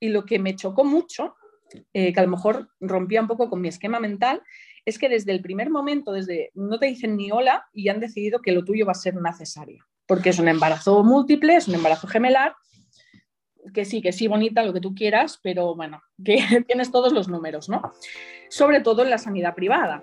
y lo que me chocó mucho, eh, que a lo mejor rompía un poco con mi esquema mental, es que desde el primer momento, desde no te dicen ni hola y han decidido que lo tuyo va a ser una cesárea, porque es un embarazo múltiple, es un embarazo gemelar, que sí, que sí, bonita, lo que tú quieras, pero bueno, que tienes todos los números, ¿no? Sobre todo en la sanidad privada.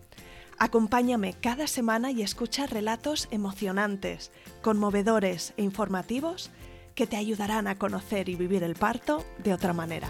Acompáñame cada semana y escucha relatos emocionantes, conmovedores e informativos que te ayudarán a conocer y vivir el parto de otra manera.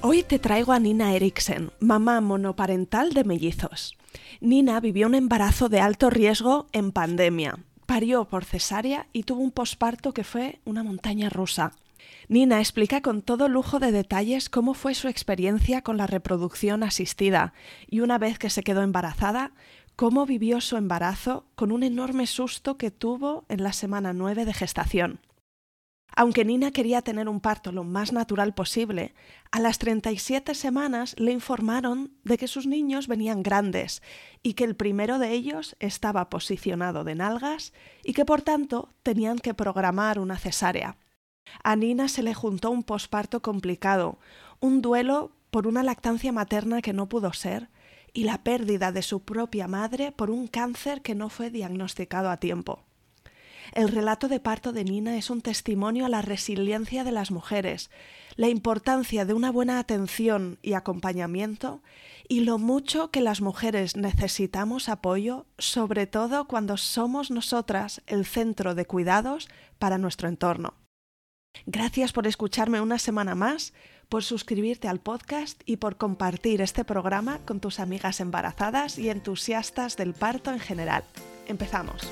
Hoy te traigo a Nina Eriksen, mamá monoparental de mellizos. Nina vivió un embarazo de alto riesgo en pandemia. Parió por cesárea y tuvo un posparto que fue una montaña rusa. Nina explica con todo lujo de detalles cómo fue su experiencia con la reproducción asistida y una vez que se quedó embarazada, cómo vivió su embarazo con un enorme susto que tuvo en la semana 9 de gestación. Aunque Nina quería tener un parto lo más natural posible, a las 37 semanas le informaron de que sus niños venían grandes y que el primero de ellos estaba posicionado de nalgas y que por tanto tenían que programar una cesárea. A Nina se le juntó un posparto complicado, un duelo por una lactancia materna que no pudo ser y la pérdida de su propia madre por un cáncer que no fue diagnosticado a tiempo. El relato de parto de Nina es un testimonio a la resiliencia de las mujeres, la importancia de una buena atención y acompañamiento y lo mucho que las mujeres necesitamos apoyo, sobre todo cuando somos nosotras el centro de cuidados para nuestro entorno. Gracias por escucharme una semana más, por suscribirte al podcast y por compartir este programa con tus amigas embarazadas y entusiastas del parto en general. Empezamos.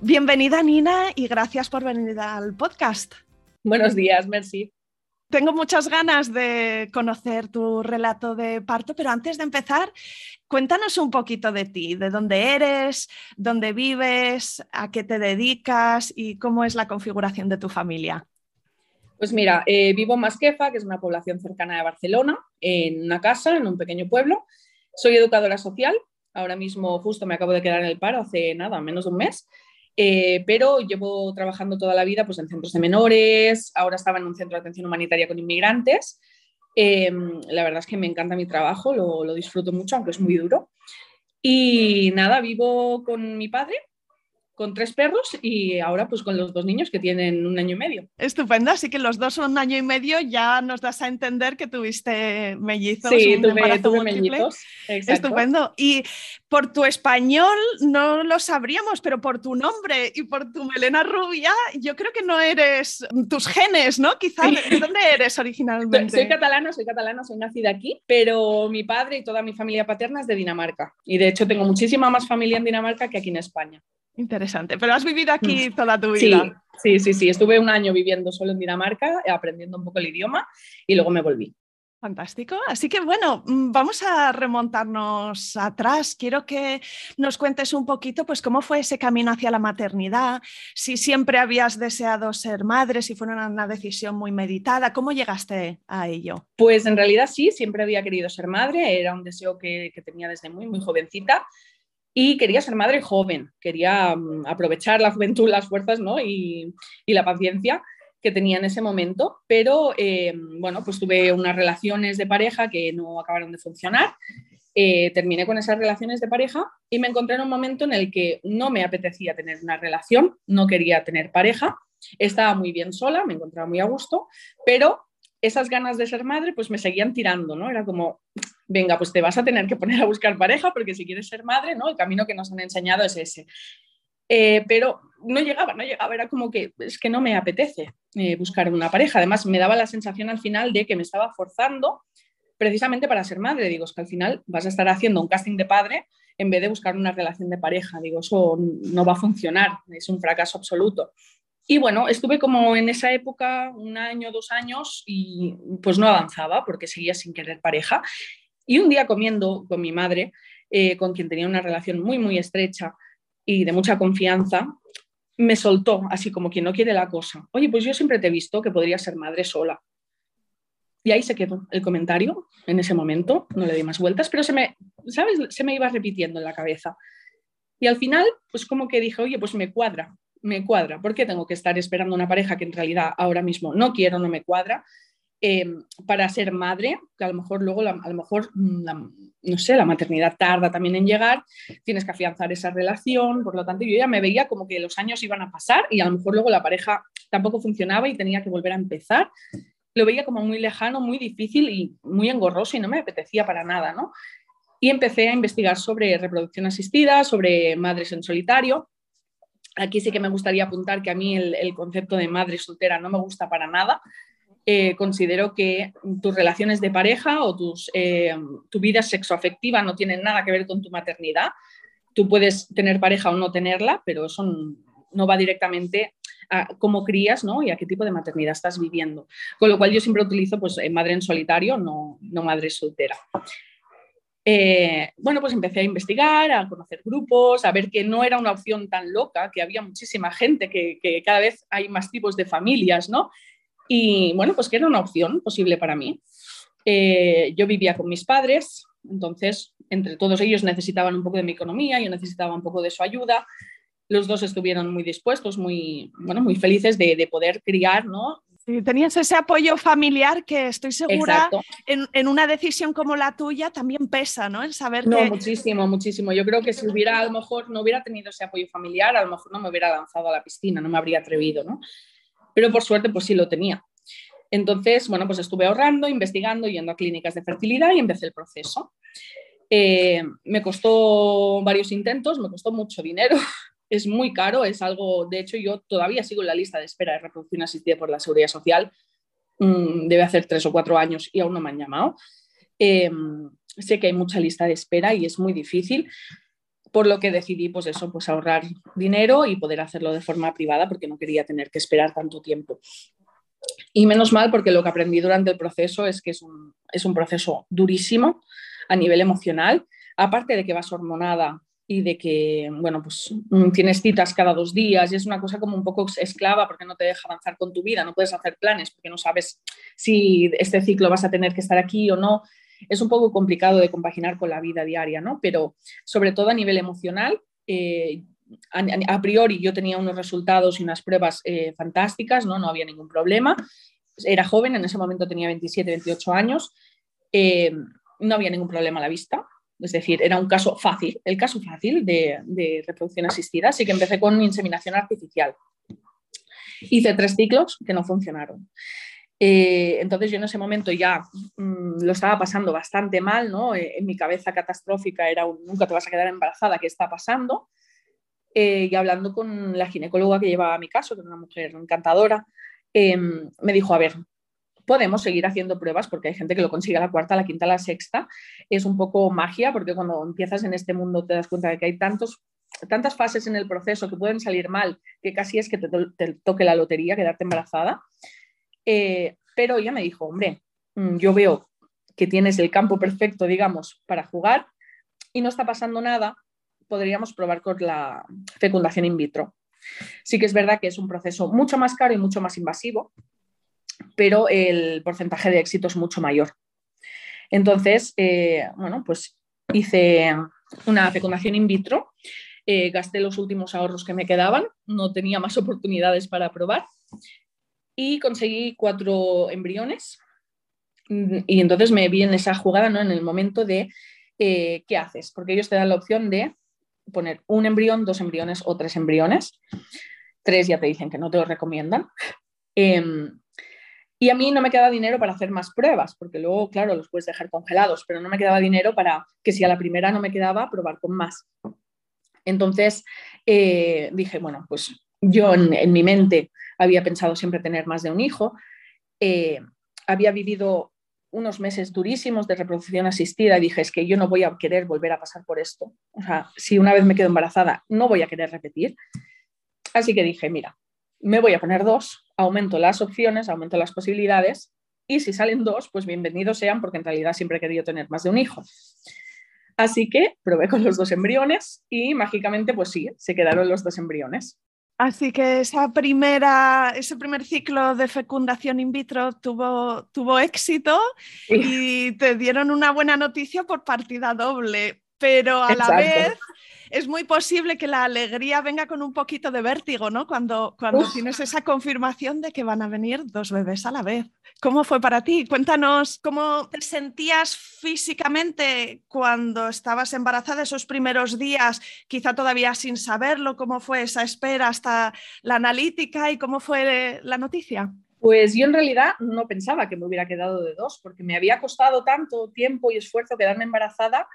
Bienvenida Nina y gracias por venir al podcast. Buenos días, merci. Tengo muchas ganas de conocer tu relato de parto, pero antes de empezar, cuéntanos un poquito de ti, de dónde eres, dónde vives, a qué te dedicas y cómo es la configuración de tu familia. Pues mira, eh, vivo en Masquefa, que es una población cercana de Barcelona, en una casa, en un pequeño pueblo. Soy educadora social. Ahora mismo justo me acabo de quedar en el paro hace nada, menos de un mes. Eh, pero llevo trabajando toda la vida pues, en centros de menores, ahora estaba en un centro de atención humanitaria con inmigrantes. Eh, la verdad es que me encanta mi trabajo, lo, lo disfruto mucho, aunque es muy duro. Y nada, vivo con mi padre, con tres perros y ahora pues con los dos niños que tienen un año y medio. Estupendo, así que los dos son un año y medio, ya nos das a entender que tuviste mellizos. Sí, tuve, tuve mellizos. Estupendo. Y por tu español no lo sabríamos, pero por tu nombre y por tu melena rubia, yo creo que no eres tus genes, ¿no? Quizás, ¿de dónde eres originalmente? Soy, soy catalana, soy catalana, soy nacida aquí, pero mi padre y toda mi familia paterna es de Dinamarca. Y de hecho tengo muchísima más familia en Dinamarca que aquí en España. Interesante, pero has vivido aquí mm. toda tu vida. Sí, sí, sí, estuve un año viviendo solo en Dinamarca, aprendiendo un poco el idioma y luego me volví. Fantástico. Así que bueno, mm, vamos a remontarnos atrás. Quiero que nos cuentes un poquito, pues, cómo fue ese camino hacia la maternidad, si siempre habías deseado ser madre, si fue una decisión muy meditada, ¿cómo llegaste a ello? Pues en realidad sí, siempre había querido ser madre, era un deseo que, tenía desde muy, muy jovencita y quería ser madre joven, quería mm, aprovechar la juventud, las fuerzas ¿no? y, la paciencia tenía en ese momento, pero eh, bueno, pues tuve unas relaciones de pareja que no acabaron de funcionar eh, terminé con esas relaciones de pareja y me encontré en un momento en el que no me apetecía tener una relación, no quería tener pareja, estaba muy bien sola, me encontraba muy a gusto, pero esas ganas de ser madre pues me seguían tirando, ¿no? Era como, venga, pues te vas a tener que poner a buscar pareja porque si quieres ser madre, ¿no? El camino que nos han enseñado es ese. Eh, pero no llegaba, no llegaba, era como que es que no me apetece eh, buscar una pareja. Además, me daba la sensación al final de que me estaba forzando precisamente para ser madre. Digo, es que al final vas a estar haciendo un casting de padre en vez de buscar una relación de pareja. Digo, eso no va a funcionar, es un fracaso absoluto. Y bueno, estuve como en esa época un año, dos años y pues no avanzaba porque seguía sin querer pareja. Y un día comiendo con mi madre, eh, con quien tenía una relación muy, muy estrecha y de mucha confianza, me soltó así como quien no quiere la cosa. Oye, pues yo siempre te he visto que podría ser madre sola. Y ahí se quedó el comentario en ese momento, no le di más vueltas, pero se me, ¿sabes? Se me iba repitiendo en la cabeza. Y al final, pues como que dije, oye, pues me cuadra, me cuadra. ¿Por qué tengo que estar esperando una pareja que en realidad ahora mismo no quiero, no me cuadra? Em, para ser madre, que a lo mejor luego, a lo mejor, mm, no sé, la maternidad tarda también en llegar, tienes que afianzar esa relación, por lo tanto yo ya me veía como que los años iban a pasar y a lo mejor luego la pareja tampoco funcionaba y tenía que volver a empezar. Lo veía como muy lejano, muy difícil y muy engorroso y no me apetecía para nada, ¿no? Y empecé a investigar sobre reproducción asistida, sobre madres en solitario Aquí sí que me gustaría apuntar que a mí el, concepto de madre soltera no me gusta para nada. Eh, considero que tus relaciones de pareja o tus, eh, tu vida sexoafectiva no tienen nada que ver con tu maternidad. Tú puedes tener pareja o no tenerla, pero eso no va directamente a cómo crías ¿no? y a qué tipo de maternidad estás viviendo. Con lo cual yo siempre utilizo pues, eh, madre en solitario, no, no madre soltera. Bueno, pues empecé a investigar, a conocer grupos, a ver que no era una opción tan loca, que había muchísima gente, que, cada vez hay más tipos de familias, ¿no? Y bueno, pues que era una opción posible para mí. Eh, yo vivía con mis padres, entonces entre todos ellos necesitaban un poco de mi economía, yo necesitaba un poco de su ayuda. Los dos estuvieron muy dispuestos, muy, bueno, muy felices de, de poder criar ¿no? tenías ese apoyo familiar que estoy segura en, una decisión como la tuya también pesa, ¿no? En saber no, muchísimo, muchísimo. Yo creo que si hubiera, a lo mejor, no hubiera tenido ese apoyo familiar, a lo mejor no me hubiera lanzado a la piscina, no me habría atrevido, ¿no? Pero por suerte, pues sí lo tenía. Entonces, bueno, pues estuve ahorrando, investigando, yendo a clínicas de fertilidad y empecé el proceso. Eh, me costó varios intentos, me costó mucho dinero, es muy caro, es algo, de hecho yo todavía sigo en la lista de espera de reproducción asistida por la Seguridad Social, mm, debe hacer tres o cuatro años y aún no me han llamado. Em, sé que hay mucha lista de espera y es muy difícil, por lo que decidí pues eso, pues ahorrar dinero y poder hacerlo de forma privada porque no quería tener que esperar tanto tiempo. Y menos mal porque lo que aprendí durante el proceso es que es un, es un proceso durísimo a nivel emocional, aparte de que vas hormonada y de que, bueno, pues mm, tienes citas cada dos días y es una cosa como un poco esclava porque no te deja avanzar con tu vida, no puedes hacer planes porque no sabes si este ciclo vas a tener que estar aquí o no. Es un poco complicado de compaginar con la vida diaria, ¿no? Pero sobre todo a nivel emocional, eh, a, priori yo tenía unos resultados y unas pruebas eh, fantásticas, ¿no? No había ningún problema. Era joven, en ese momento tenía 27, 28 años. Eh, no había ningún problema a la vista, es decir, era un caso fácil, el caso fácil de, reproducción asistida, así que empecé con inseminación artificial. Hice tres ciclos que no funcionaron. Eh, entonces yo en ese momento ya mm, lo estaba pasando bastante mal, ¿no? Eh, en mi cabeza catastrófica era un nunca te vas a quedar embarazada, ¿qué está pasando? Eh, y hablando con la ginecóloga que llevaba mi caso, que era una mujer encantadora, em, me dijo, a ver, podemos seguir haciendo pruebas porque hay gente que lo consigue a la cuarta, a la quinta, a la sexta. Es un poco magia porque cuando empiezas en este mundo te das cuenta de que hay tantos, tantas fases en el proceso que pueden salir mal que casi es que te, toque la lotería, quedarte embarazada. Eh, pero ella me dijo, hombre, mm, yo veo que tienes el campo perfecto, digamos, para jugar y no está pasando nada, podríamos probar con la fecundación in vitro. Sí que es verdad que es un proceso mucho más caro y mucho más invasivo, pero el porcentaje de éxito es mucho mayor. Entonces, eh, bueno, pues hice una fecundación in vitro, eh, gasté los últimos ahorros que me quedaban, no tenía más oportunidades para probar y conseguí cuatro embriones y entonces me vi en esa jugada, ¿no? en el momento de eh, ¿qué haces? Porque ellos te dan la opción de poner un embrión, dos embriones o tres embriones. Tres ya te dicen que no te lo recomiendan. Em, y a mí no me queda dinero para hacer más pruebas, porque luego, claro, los puedes dejar congelados, pero no me quedaba dinero para que si a la primera no me quedaba, probar con más. Entonces eh, dije, bueno, pues yo en, mi mente había pensado siempre tener más de un hijo. Eh, había vivido unos meses durísimos de reproducción asistida y dije, es que yo no voy a querer volver a pasar por esto. O sea, si una vez me quedo embarazada, no voy a querer repetir. Así que dije, mira, me voy a poner dos, aumento las opciones, aumento las posibilidades y si salen dos, pues bienvenidos sean porque en realidad siempre he querido tener más de un hijo. Así que probé con los dos embriones y mágicamente, pues sí, se quedaron los dos embriones. Así que esa primera, ese primer ciclo de fecundación in vitro tuvo, tuvo éxito y te dieron una buena noticia por partida doble, pero a la vez es muy posible que la alegría venga con un poquito de vértigo, ¿no? Cuando, cuando tienes esa confirmación de que van a venir dos bebés a la vez. ¿Cómo fue para ti? Cuéntanos cómo te sentías físicamente cuando estabas embarazada esos primeros días, quizá todavía sin saberlo, cómo fue esa espera hasta la analítica y cómo fue la noticia. Pues yo en realidad no pensaba que me hubiera quedado de dos, porque me había costado tanto tiempo y esfuerzo quedarme embarazada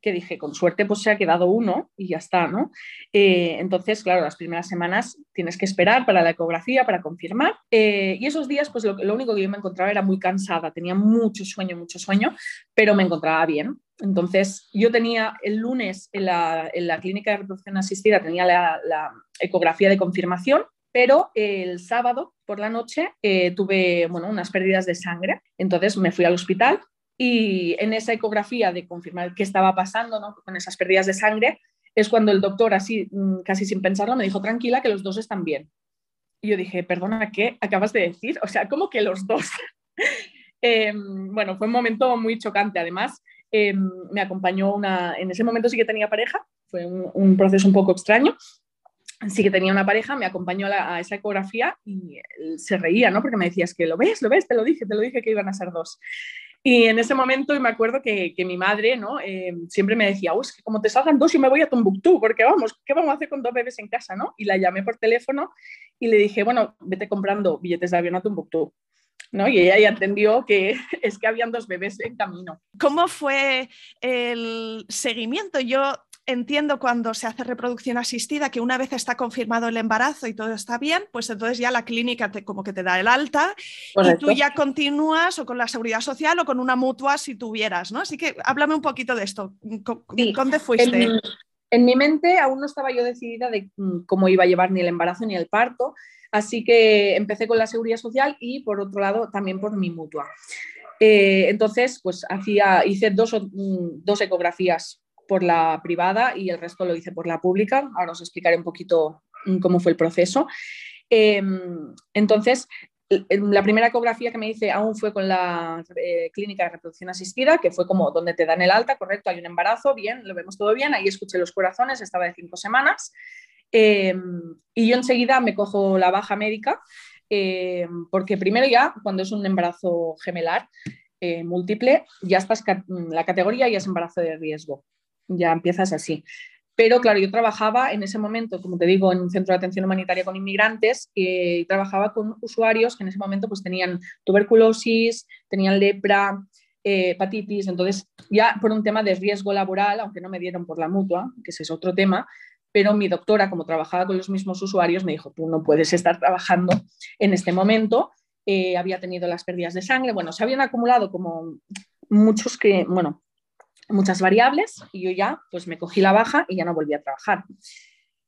que dije, con suerte pues se ha quedado uno y ya está, ¿no? Eh, entonces, claro, las primeras semanas tienes que esperar para la ecografía, para confirmar. Eh, y esos días, pues lo, único que yo me encontraba era muy cansada, tenía mucho sueño, mucho sueño, pero me encontraba bien. Entonces, yo tenía el lunes en la, clínica de reproducción asistida, tenía la, ecografía de confirmación, pero el sábado por la noche eh, tuve bueno, unas pérdidas de sangre. Entonces me fui al hospital y en esa ecografía de confirmar qué estaba pasando ¿no? con esas pérdidas de sangre, es cuando el doctor, así mm, casi sin pensarlo, me dijo, tranquila, que los dos están bien. Y yo dije, perdona, ¿qué acabas de decir? O sea, ¿cómo que los dos? Em, bueno, fue un momento muy chocante. Además, em, me acompañó una, en ese momento sí que tenía pareja, fue un, proceso un poco extraño. Sí que tenía una pareja, me acompañó a, a esa ecografía y se reía, ¿no? Porque me decía, es que lo ves, lo ves, te lo dije, te lo dije que iban a ser dos. Y en ese momento me acuerdo que, que mi madre ¿no? Eh, siempre me decía, Uy, es que como te salgan dos y me voy a Tombuctú, porque vamos, ¿qué vamos a hacer con dos bebés en casa? ¿no? Y la llamé por teléfono y le dije, bueno, vete comprando billetes de avión a Tombuctú. ¿No? Y ella ya entendió que es que habían dos bebés en camino. ¿Cómo fue el seguimiento? Yo entiendo cuando se hace reproducción asistida que una vez está confirmado el embarazo y todo está bien, pues entonces ya la clínica te, como que te da el alta y tú ya continúas o con la seguridad social o con una mutua si tuvieras, ¿no? Así que háblame un poquito de esto. ¿Dónde fuiste? En, mi mente aún no estaba yo decidida de mm, cómo iba a llevar ni el embarazo ni el parto, así que empecé con la seguridad social y por otro lado también por mi mutua. Eh, entonces, pues hacía, hice dos, mm, dos ecografías por la privada y el resto lo hice por la pública. Ahora os explicaré un poquito mm, cómo fue el proceso. Em, entonces, la primera ecografía que me hice aún fue con la eh, clínica de reproducción asistida, que fue como donde te dan el alta, correcto, hay un embarazo, bien, lo vemos todo bien, ahí escuché los corazones, estaba de cinco semanas. Em, y yo enseguida me cojo la baja médica, em, porque primero ya, cuando es un embarazo gemelar eh, múltiple, ya estás, la categoría ya es embarazo de riesgo ya empiezas así. Pero claro, yo trabajaba en ese momento, como te digo, en un centro de atención humanitaria con inmigrantes y trabajaba con usuarios que en ese momento pues tenían tuberculosis, tenían lepra, eh, hepatitis, entonces ya por un tema de riesgo laboral, aunque no me dieron por la mutua, que ese es otro tema, pero mi doctora, como trabajaba con los mismos usuarios, me dijo, tú no puedes estar trabajando en este momento, eh, había tenido las pérdidas de sangre, bueno, se habían acumulado como muchos que, bueno, muchas variables y yo ya pues me cogí la baja y ya no volví a trabajar.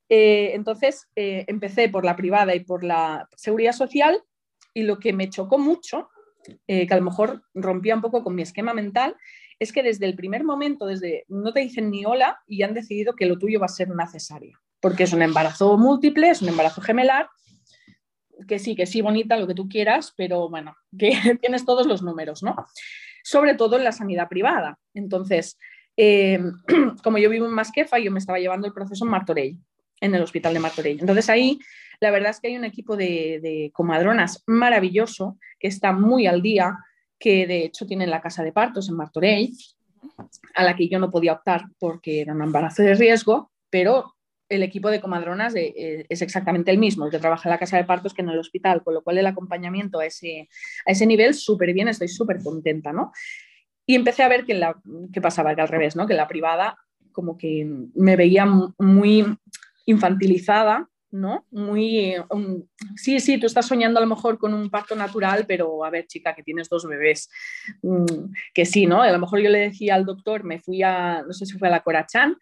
Eh, entonces eh, empecé por la privada y por la seguridad social y lo que me chocó mucho, eh, que a lo mejor rompía un poco con mi esquema mental, es que desde el primer momento, desde no te dicen ni hola y han decidido que lo tuyo va a ser una cesárea, porque es un embarazo múltiple, es un embarazo gemelar, que sí, que sí, bonita, lo que tú quieras, pero bueno, que tienes todos los números, ¿no? Sobre todo en la sanidad privada. Entonces, eh, como yo vivo en Masquefa, yo me estaba llevando el proceso en Martorell, en el hospital de Martorell. Entonces ahí la verdad es que hay un equipo de, comadronas maravilloso que está muy al día, que de hecho tienen la casa de partos en Martorell. a la que yo no podía optar porque era un embarazo de riesgo, pero el equipo de comadronas eh, es exactamente el mismo, el que trabaja en la casa de partos que en el hospital, con lo cual el acompañamiento a ese, a ese nivel súper bien, estoy súper contenta, ¿no? Y empecé a ver que, la, que pasaba, que al revés, ¿no? Que la privada como que me veía muy infantilizada, ¿no? Muy, um, sí, sí, tú estás soñando a lo mejor con un parto natural, pero a ver, chica, que tienes dos bebés, mm, que sí, ¿no? A lo mejor yo le decía al doctor, me fui a, no sé si fue a la Corachán,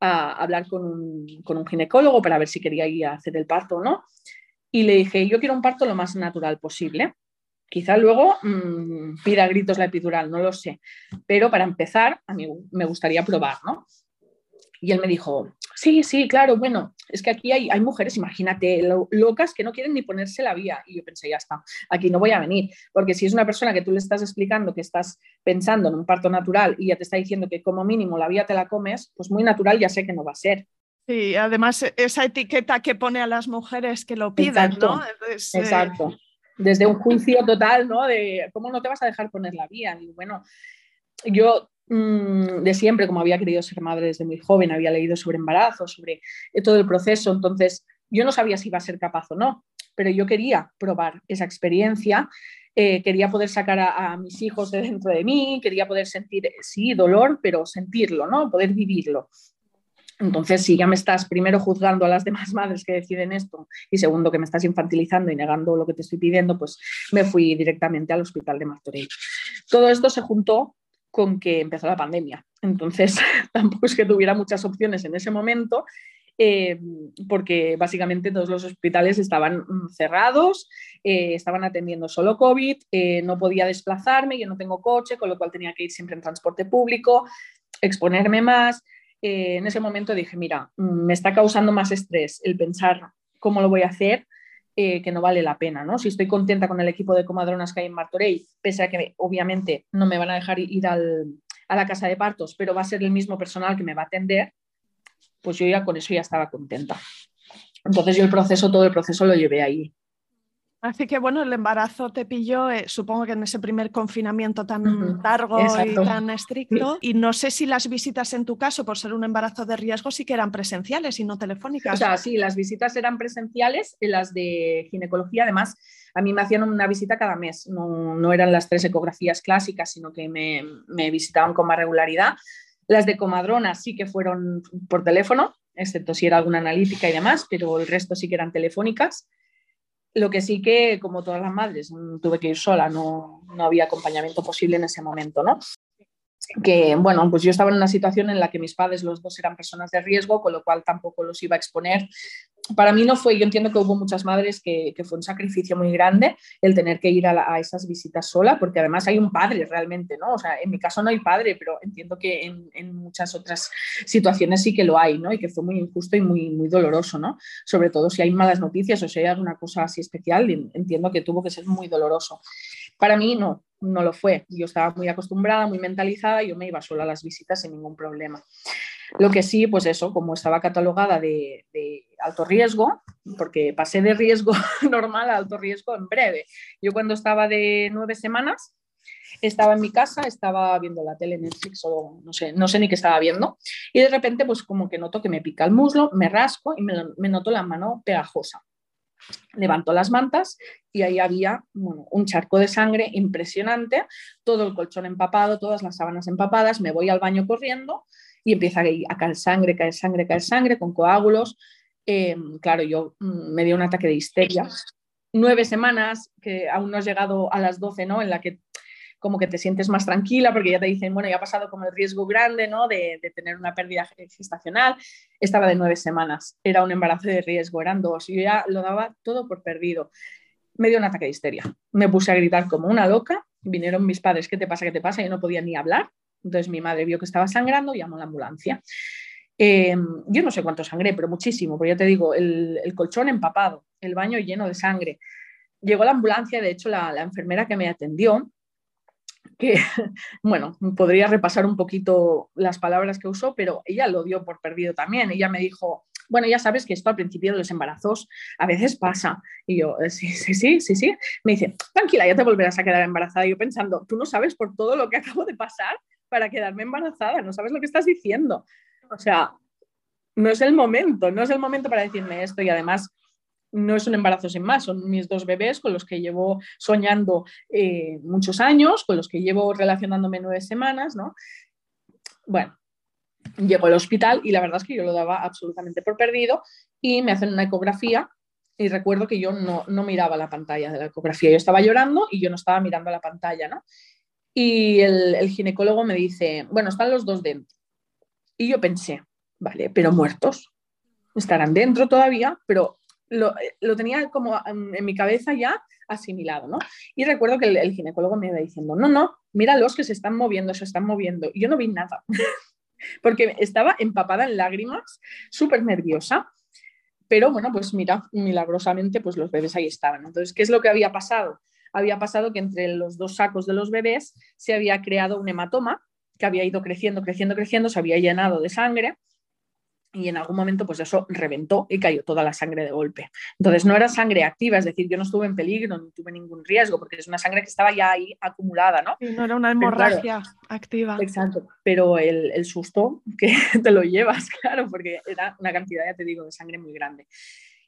a hablar con un, con un ginecólogo para ver si quería ir a hacer el parto o no. Y le dije, yo quiero un parto lo más natural posible. Quizá luego mmm, pida gritos la epidural, no lo sé. Pero para empezar, a mí me gustaría probar, ¿no? Y él me dijo, sí, sí, claro, bueno, es que aquí hay, hay mujeres, imagínate, locas que no quieren ni ponerse la vía. Y yo pensé, ya está, aquí no voy a venir, porque si es una persona que tú le estás explicando que estás pensando en un parto natural y ya te está diciendo que como mínimo la vía te la comes, pues muy natural ya sé que no va a ser. Sí, además e, esa etiqueta que pone a las mujeres que lo piden, exacto, ¿no? Eh, exacto. Desde un juicio total, ¿no? De cómo no te vas a dejar poner la vía. Y bueno, yo de siempre, como había querido ser madre desde muy joven, había leído sobre embarazo, sobre eh, todo el proceso, entonces yo no sabía si iba a ser capaz o no, pero yo quería probar esa experiencia, eh, quería poder sacar a, mis hijos de dentro de mí, quería poder sentir, sí, dolor, pero sentirlo, ¿no? Poder vivirlo. Entonces, si ya me estás primero juzgando a las demás madres que deciden esto y segundo que me estás infantilizando y negando lo que te estoy pidiendo, pues me fui directamente al hospital de Martorell. Todo esto se juntó con que empezó la pandemia. Entonces, tampoco es que tuviera muchas opciones en ese momento, eh, porque básicamente todos los hospitales estaban mm, cerrados, eh, estaban atendiendo solo COVID, eh, no podía desplazarme, yo no tengo coche, con lo cual tenía que ir siempre en transporte público, exponerme más. en ese momento dije, mira, mm, me está causando más estrés el pensar cómo lo voy a hacer eh, que no vale la pena, ¿no? Si estoy contenta con el equipo de comadronas que hay en Martorell, pese a que obviamente no me van a dejar ir a la casa de partos, pero va a ser el mismo personal que me va a atender, pues yo ya con eso ya estaba contenta. Entonces yo el proceso, todo el proceso lo llevé ahí. Así que bueno, el embarazo te pilló, eh, supongo que en ese primer confinamiento tan largo y tan estricto. Y no sé si las visitas en tu caso, por ser un embarazo de riesgo, sí que eran presenciales y no telefónicas. O sea, sí, las visitas eran presenciales, las de ginecología además. A mí me hacían una visita cada mes, no, no eran las tres ecografías clásicas, sino que me, me visitaban con más regularidad. Las de comadrona sí que fueron por teléfono, excepto si era alguna analítica y demás, pero el resto sí que eran telefónicas. Lo que sí que, como todas las madres, mm, tuve que ir sola, no, no había acompañamiento posible en ese momento, ¿no? Que, bueno, pues yo estaba en una situación en la que mis padres, los dos eran personas de riesgo, con lo cual tampoco los iba a exponer para mí no fue, yo entiendo que hubo muchas madres que, fue un sacrificio muy grande el tener que ir a, esas visitas sola, porque además hay un padre realmente, ¿no? O sea, en mi caso no hay padre, pero entiendo que en, muchas otras situaciones sí que lo hay, ¿no? Y que fue muy injusto y muy, muy doloroso, ¿no? Sobre todo si hay malas noticias o si hay alguna cosa así especial, entiendo que tuvo que ser muy doloroso. Para mí no, no lo fue. Yo estaba muy acostumbrada, muy mentalizada, yo me iba sola a las visitas sin ningún problema. Lo que sí, pues eso, como estaba catalogada de, alto riesgo, porque pasé de riesgo normal a alto riesgo en breve. Yo cuando estaba de nueve semanas, estaba en mi casa, estaba viendo la tele, Netflix o no sé, no sé ni qué estaba viendo, y de repente pues como que noto que me pica el muslo, me rasco y me, noto la mano pegajosa. Levanto las mantas y ahí había un charco de sangre impresionante, todo el colchón empapado, todas las sábanas empapadas, me voy al baño corriendo y empieza a caer sangre, caer sangre, caer sangre con coágulos. Em, claro, yo mm, me dio un ataque de histeria. Nueve semanas, que aún no has llegado a las doce, ¿no? En la que como que te sientes más tranquila porque ya te dicen, bueno, ya ha pasado como el riesgo grande, ¿no? De, de, tener una pérdida gestacional. Estaba de nueve semanas, era un embarazo de riesgo, eran dos. Yo ya lo daba todo por perdido. Me dio un ataque de histeria. Me puse a gritar como una loca. Vinieron mis padres, ¿qué te pasa? ¿Qué te pasa? Yo no podía ni hablar. Entonces mi madre vio que estaba sangrando y llamó a la ambulancia. Em, yo no sé cuánto sangré, pero muchísimo, porque ya te digo, el, colchón empapado, el baño lleno de sangre. Llegó la ambulancia, de hecho la, enfermera que me atendió, que, bueno, podría repasar un poquito las palabras que usó, pero ella lo dio por perdido también. Ella me dijo, bueno, ya sabes que esto al principio de los embarazos a veces pasa. Y yo, eh, sí, sí, sí, sí, sí. Me dice, tranquila, ya te volverás a quedar embarazada. Y yo pensando, tú no sabes por todo lo que acabo de pasar para quedarme embarazada, no sabes lo que estás diciendo. O sea, no es el momento, no es el momento para decirme esto y además no es un embarazo sin más, son mis dos bebés con los que llevo soñando eh, muchos años, con los que llevo relacionándome nueve semanas, ¿no? Bueno, llego al hospital y la verdad es que yo lo daba absolutamente por perdido y me hacen una ecografía y recuerdo que yo no, no miraba la pantalla de la ecografía, yo estaba llorando y yo no estaba mirando la pantalla, ¿no? Y el, el ginecólogo me dice, bueno, están los dos dentro. Y yo pensé, vale, pero muertos. Estarán dentro todavía, pero lo, lo, tenía como en mi cabeza ya asimilado, ¿no? Y recuerdo que el, ginecólogo me iba diciendo, no, no, míralos que se están moviendo, se están moviendo. Y yo no vi nada, porque estaba empapada en lágrimas, súper nerviosa. Pero bueno, pues mira, milagrosamente, pues los bebés ahí estaban. Entonces, ¿qué es lo que había pasado? Había pasado que entre los dos sacos de los bebés se había creado un hematoma que había ido creciendo, creciendo, creciendo, se había llenado de sangre y en algún momento pues eso reventó y cayó toda la sangre de golpe. Entonces no era sangre activa, es decir, yo no estuve en peligro, no tuve ningún riesgo, porque es una sangre que estaba ya ahí acumulada, ¿no? Y no era una hemorragia claro, activa. Exacto, pero el, el, susto que te lo llevas, claro, porque era una cantidad, ya te digo, de sangre muy grande.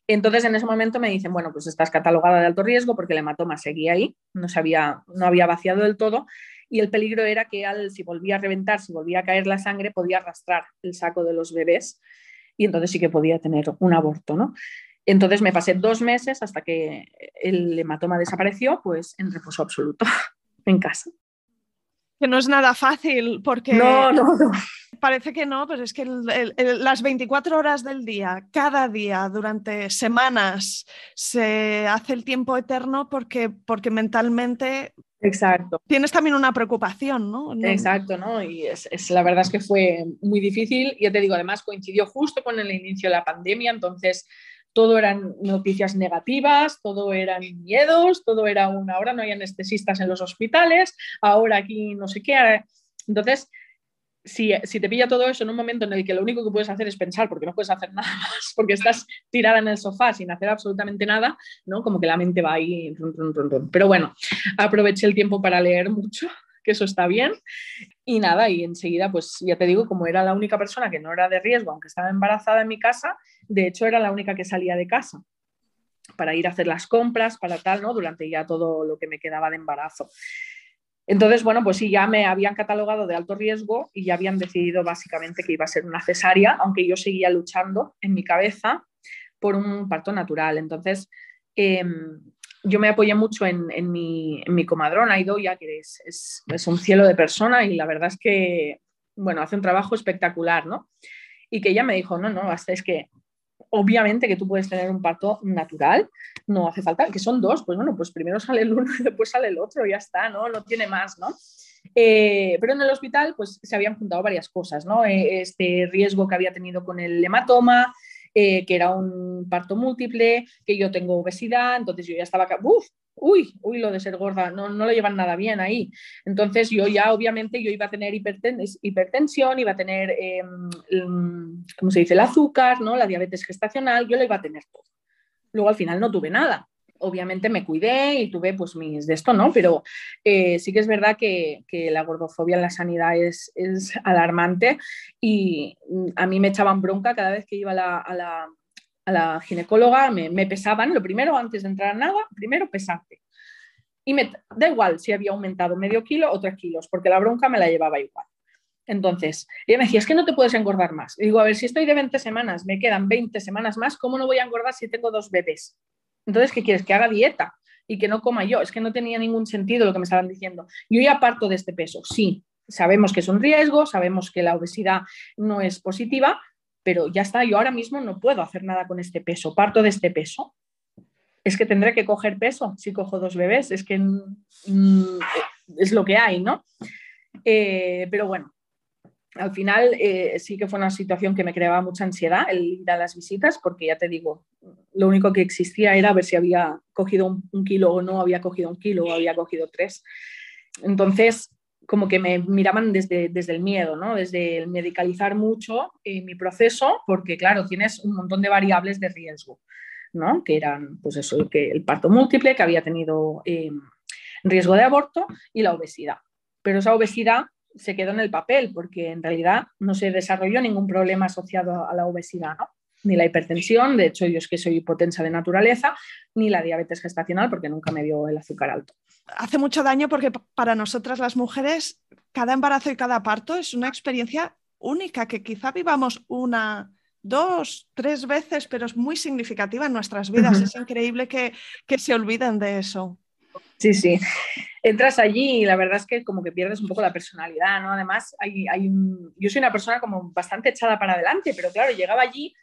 Entonces en ese momento me dicen, bueno, pues estás catalogada de alto riesgo porque el hematoma seguía ahí, no, se había, no había vaciado del todo y el peligro era que al, si volvía a reventar, si volvía a caer la sangre, podía arrastrar el saco de los bebés y entonces sí que podía tener un aborto, ¿no? Entonces me pasé dos meses hasta que el hematoma desapareció, pues en reposo absoluto en casa. Que no es nada fácil porque... No, no, no. Parece que no, pero es que el, el, el, las 24 horas del día, cada día, durante semanas, se hace el tiempo eterno porque, porque mentalmente Exacto. Tienes también una preocupación, ¿no? Exacto, ¿no? Y es, es, la verdad es que fue muy difícil. Ya te digo, además coincidió justo con el inicio de la pandemia, entonces todo eran noticias negativas, todo eran miedos, todo era una, ahora no hay anestesistas en los hospitales, ahora aquí no sé qué. Entonces, si, si, te pilla todo eso en un momento en el que lo único que puedes hacer es pensar, porque no puedes hacer nada más, porque estás tirada en el sofá sin hacer absolutamente nada, ¿no? Como que la mente va ahí. Pero bueno, aproveché el tiempo para leer mucho, que eso está bien. Y nada, y enseguida, pues ya te digo, como era la única persona que no era de riesgo, aunque estaba embarazada en mi casa, de hecho era la única que salía de casa para ir a hacer las compras, para tal, ¿no? Durante ya todo lo que me quedaba de embarazo. Entonces, bueno, pues sí, ya me habían catalogado de alto riesgo y ya habían decidido básicamente que iba a ser una cesárea, aunque yo seguía luchando en mi cabeza por un parto natural. Entonces, eh, yo me apoyé mucho en, mi, comadrona Idoia, que es, es, es, un cielo de persona y la verdad es que, bueno, hace un trabajo espectacular, ¿no? Y que ella me dijo, no, no, hasta es que obviamente que tú puedes tener un parto natural, no hace falta, que son dos, pues bueno, pues primero sale el uno y después sale el otro, ya está, ¿no? No tiene más, ¿no? Eh, pero en el hospital pues se habían juntado varias cosas, ¿no? Eh, este riesgo que había tenido con el hematoma, eh, que era un parto múltiple, que yo tengo obesidad, entonces yo ya estaba, ¡uf! Uy, uy, lo de ser gorda, no, no lo llevan nada bien ahí. Entonces yo ya obviamente yo iba a tener hipertensión, iba a tener, eh, ¿cómo se dice?, el azúcar, ¿no? la diabetes gestacional, yo lo iba a tener todo. Luego al final no tuve nada. Obviamente me cuidé y tuve pues mis de esto, ¿no? Pero eh, sí que es verdad que, que, la gordofobia en la sanidad es, es, alarmante y a mí me echaban bronca cada vez que iba a la a la ginecóloga, me, pesaban, lo primero, antes de entrar a nada, primero pesarte. Y me da igual si había aumentado medio kilo o tres kilos, porque la bronca me la llevaba igual. Entonces, ella me decía, es que no te puedes engordar más. Y digo, a ver, si estoy de 20 semanas, me quedan 20 semanas más, ¿cómo no voy a engordar si tengo dos bebés? Entonces, ¿qué quieres? Que haga dieta y que no coma yo. Es que no tenía ningún sentido lo que me estaban diciendo. Yo ya parto de este peso, sí. Sabemos que es un riesgo, sabemos que la obesidad no es positiva, pero ya está, yo ahora mismo no puedo hacer nada con este peso, parto de este peso. Es que tendré que coger peso si cojo dos bebés, es que mm, es lo que hay, ¿no? Eh, pero bueno, al final eh, sí que fue una situación que me creaba mucha ansiedad el ir a las visitas, porque ya te digo, lo único que existía era ver si había cogido un, un kilo o no, había cogido un kilo o había cogido tres. Entonces, como que me miraban desde, desde el miedo, ¿no? desde el medicalizar mucho eh, mi proceso, porque claro, tienes un montón de variables de riesgo, ¿no? que eran pues eso, el parto múltiple, que había tenido eh, riesgo de aborto y la obesidad. Pero esa obesidad se quedó en el papel, porque en realidad no se desarrolló ningún problema asociado a la obesidad, ni la hipertensión, de hecho yo es que soy hipotensa de naturaleza, ni la diabetes gestacional, porque nunca me dio el azúcar alto. Hace mucho daño porque para nosotras las mujeres cada embarazo y cada parto es una experiencia única que quizá vivamos una, dos, tres veces, pero es muy significativa en nuestras vidas. Es increíble que, que se olviden de eso. Sí, sí. Entras allí y la verdad es que como que pierdes un poco la personalidad, ¿no? Además, hay, hay un... yo soy una persona como bastante echada para adelante, pero claro, llegaba allí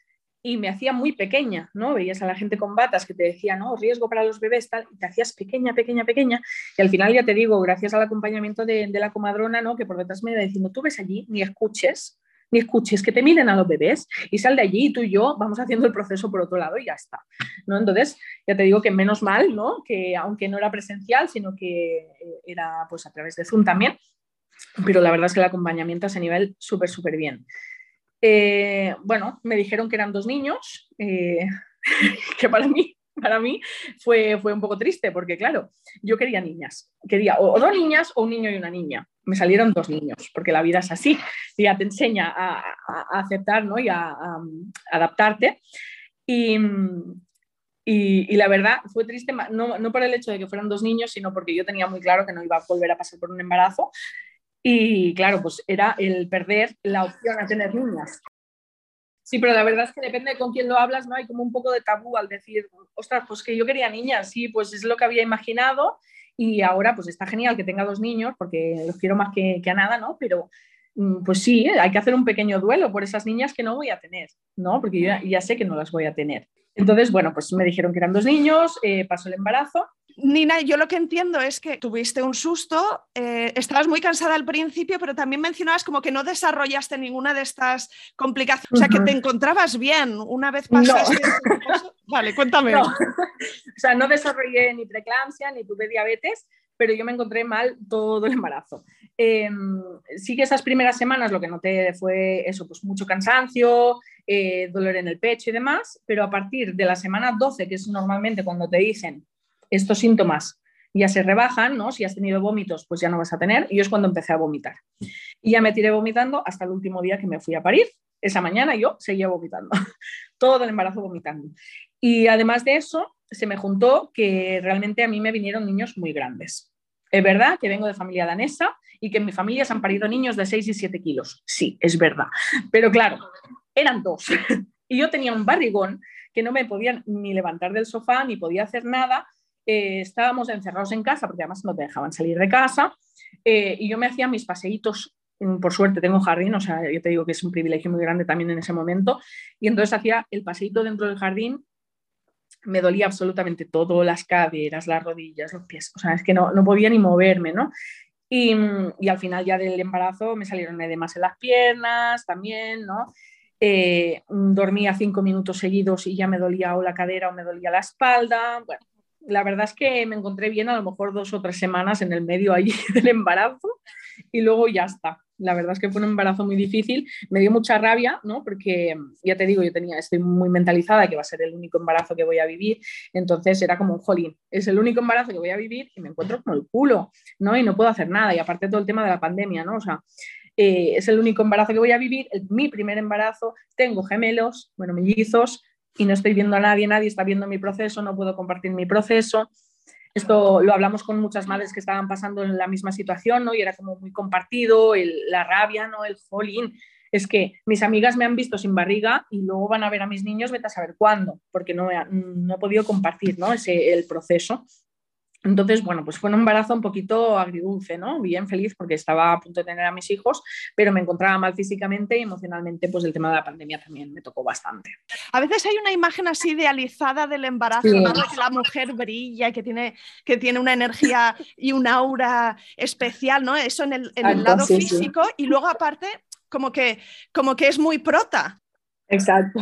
y me hacía muy pequeña, ¿no? Veías a la gente con batas que te decía, no, riesgo para los bebés, tal, y te hacías pequeña, pequeña, pequeña, y al final ya te digo, gracias al acompañamiento de, la comadrona, ¿no? Que por detrás me iba diciendo, tú ves allí, ni escuches, ni escuches que te miren a los bebés y sal de allí y tú y yo vamos haciendo el proceso por otro lado y ya está. ¿no? Entonces, ya te digo que menos mal, ¿no? que aunque no era presencial, sino que eh, era pues a través de Zoom también, pero la verdad es que el acompañamiento a ese nivel súper, súper bien. Eh, bueno, me dijeron que eran dos niños, eh, que para mí para mí fue, fue un poco triste porque, claro, yo quería niñas, quería o, dos niñas o un niño y una niña. Me salieron dos niños, porque la vida es así, ya te enseña a, aceptar ¿no? y a, adaptarte. Y, y, la verdad fue triste, no, no por el hecho de que fueran dos niños, sino porque yo tenía muy claro que no iba a volver a pasar por un embarazo. Y claro, pues era el perder la opción a tener niñas. Sí, pero la verdad es que depende con quién lo hablas, ¿no? Hay como un poco de tabú al decir, ostras, pues que yo quería niñas, sí, pues es lo que había imaginado y ahora pues está genial que tenga dos niños porque los quiero más que, a nada, ¿no? Pero mm, pues sí, hay que hacer un pequeño duelo por esas niñas que no voy a tener, ¿no? Porque yo ya, sé que no las voy a tener. Entonces, bueno, pues me dijeron que eran dos niños, eh, pasó el embarazo Nina, yo lo que entiendo es que tuviste un susto, eh, estabas muy cansada al principio, pero también mencionabas como que no desarrollaste ninguna de estas complicaciones, o sea, que te encontrabas bien una vez pasaste. Vale, cuéntame. O sea, no desarrollé ni preeclampsia ni tuve diabetes, pero yo me encontré mal todo el embarazo. Em, sí que esas primeras semanas lo que noté fue eso, pues mucho cansancio, eh, dolor en el pecho y demás, pero a partir de la semana 12, que es normalmente cuando te dicen estos síntomas ya se rebajan, ¿no? Si has tenido vómitos, pues ya no vas a tener. Y yo es cuando empecé a vomitar. Y ya me tiré vomitando hasta el último día que me fui a parir. Esa mañana yo seguía vomitando, todo el embarazo vomitando. Y además de eso, se me juntó que realmente a mí me vinieron niños muy grandes. Es verdad que vengo de familia danesa y que en mi familia se han parido niños de 6 y 7 kilos. Sí, es verdad. Pero claro, eran dos. Y yo tenía un barrigón que no me podían ni levantar del sofá, ni podía hacer nada, eh, estábamos encerrados en casa, porque además no te dejaban salir de casa, eh, y yo me hacía mis paseitos, mm, por suerte tengo jardín, o sea, yo te digo que es un privilegio muy grande también en ese momento, y entonces hacía el paseito dentro del jardín, me dolía absolutamente todo, las caderas, las rodillas, los pies, o sea, es que no, no podía ni moverme, ¿no? Y, y, al final ya del embarazo me salieron edemas en las piernas también, ¿no? Eh, dormía cinco minutos seguidos y ya me dolía o la cadera o me dolía la espalda. Bueno, la verdad es que me encontré bien a lo mejor dos o tres semanas en el medio allí del embarazo y luego ya está. La verdad es que fue un embarazo muy difícil, me dio mucha rabia, ¿no? Porque ya te digo, yo tenía, estoy muy mentalizada que va a ser el único embarazo que voy a vivir, entonces era como un jolín, es el único embarazo que voy a vivir y me encuentro como el culo, ¿no? Y no puedo hacer nada, y aparte todo el tema de la pandemia, ¿no? O sea, eh, es el único embarazo que voy a vivir, mi primer embarazo, tengo gemelos, bueno, mellizos, y no estoy viendo a nadie, nadie está viendo mi proceso, no puedo compartir mi proceso. Esto lo hablamos con muchas madres que estaban pasando en la misma situación, ¿no? Y era como muy compartido, la rabia, ¿no? El jolín. Es que mis amigas me han visto sin barriga y luego van a ver a mis niños, vete a saber cuándo, porque no he, no he podido compartir, ¿no? Ese, el proceso. Entonces, bueno, pues fue un embarazo un poquito agridulce, ¿no? Bien feliz porque estaba a punto de tener a mis hijos, pero me encontraba mal físicamente y emocionalmente, pues el tema de la pandemia también me tocó bastante. A veces hay una imagen así idealizada del embarazo, que la mujer brilla, que tiene, que tiene una energía y un aura especial, ¿no? Eso en el, lado físico y luego aparte como que, como que es muy prota. Exacto.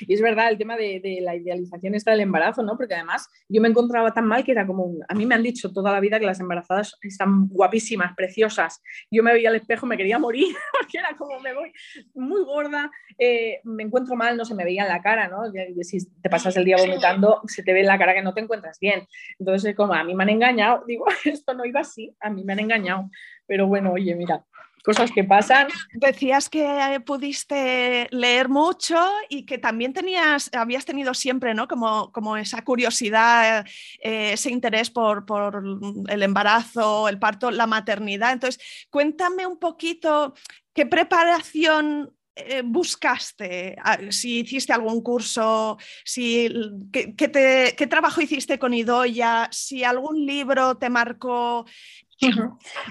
Y es verdad el tema de, la idealización esta del embarazo, ¿no? Porque además yo me encontraba tan mal que era como, a mí me han dicho toda la vida que las embarazadas están guapísimas, preciosas. Yo me veía al espejo, me quería morir, porque era como me voy muy gorda, eh, me encuentro mal, no se me veía en la cara, ¿no? Si te pasas el día vomitando, se te ve en la cara que no te encuentras bien. Entonces, como a mí me han engañado, digo, esto no iba así, a mí me han engañado. Pero bueno, oye, mira, cosas que pasan. Decías que eh, pudiste leer mucho y que también tenías, habías tenido siempre, ¿no? Como, como esa curiosidad, eh, ese interés por, por, el embarazo, el parto, la maternidad. Entonces, cuéntame un poquito qué preparación eh, buscaste? Ah, si hiciste algún curso, si, ¿qué, qué, trabajo hiciste con Idoya, si algún libro te marcó.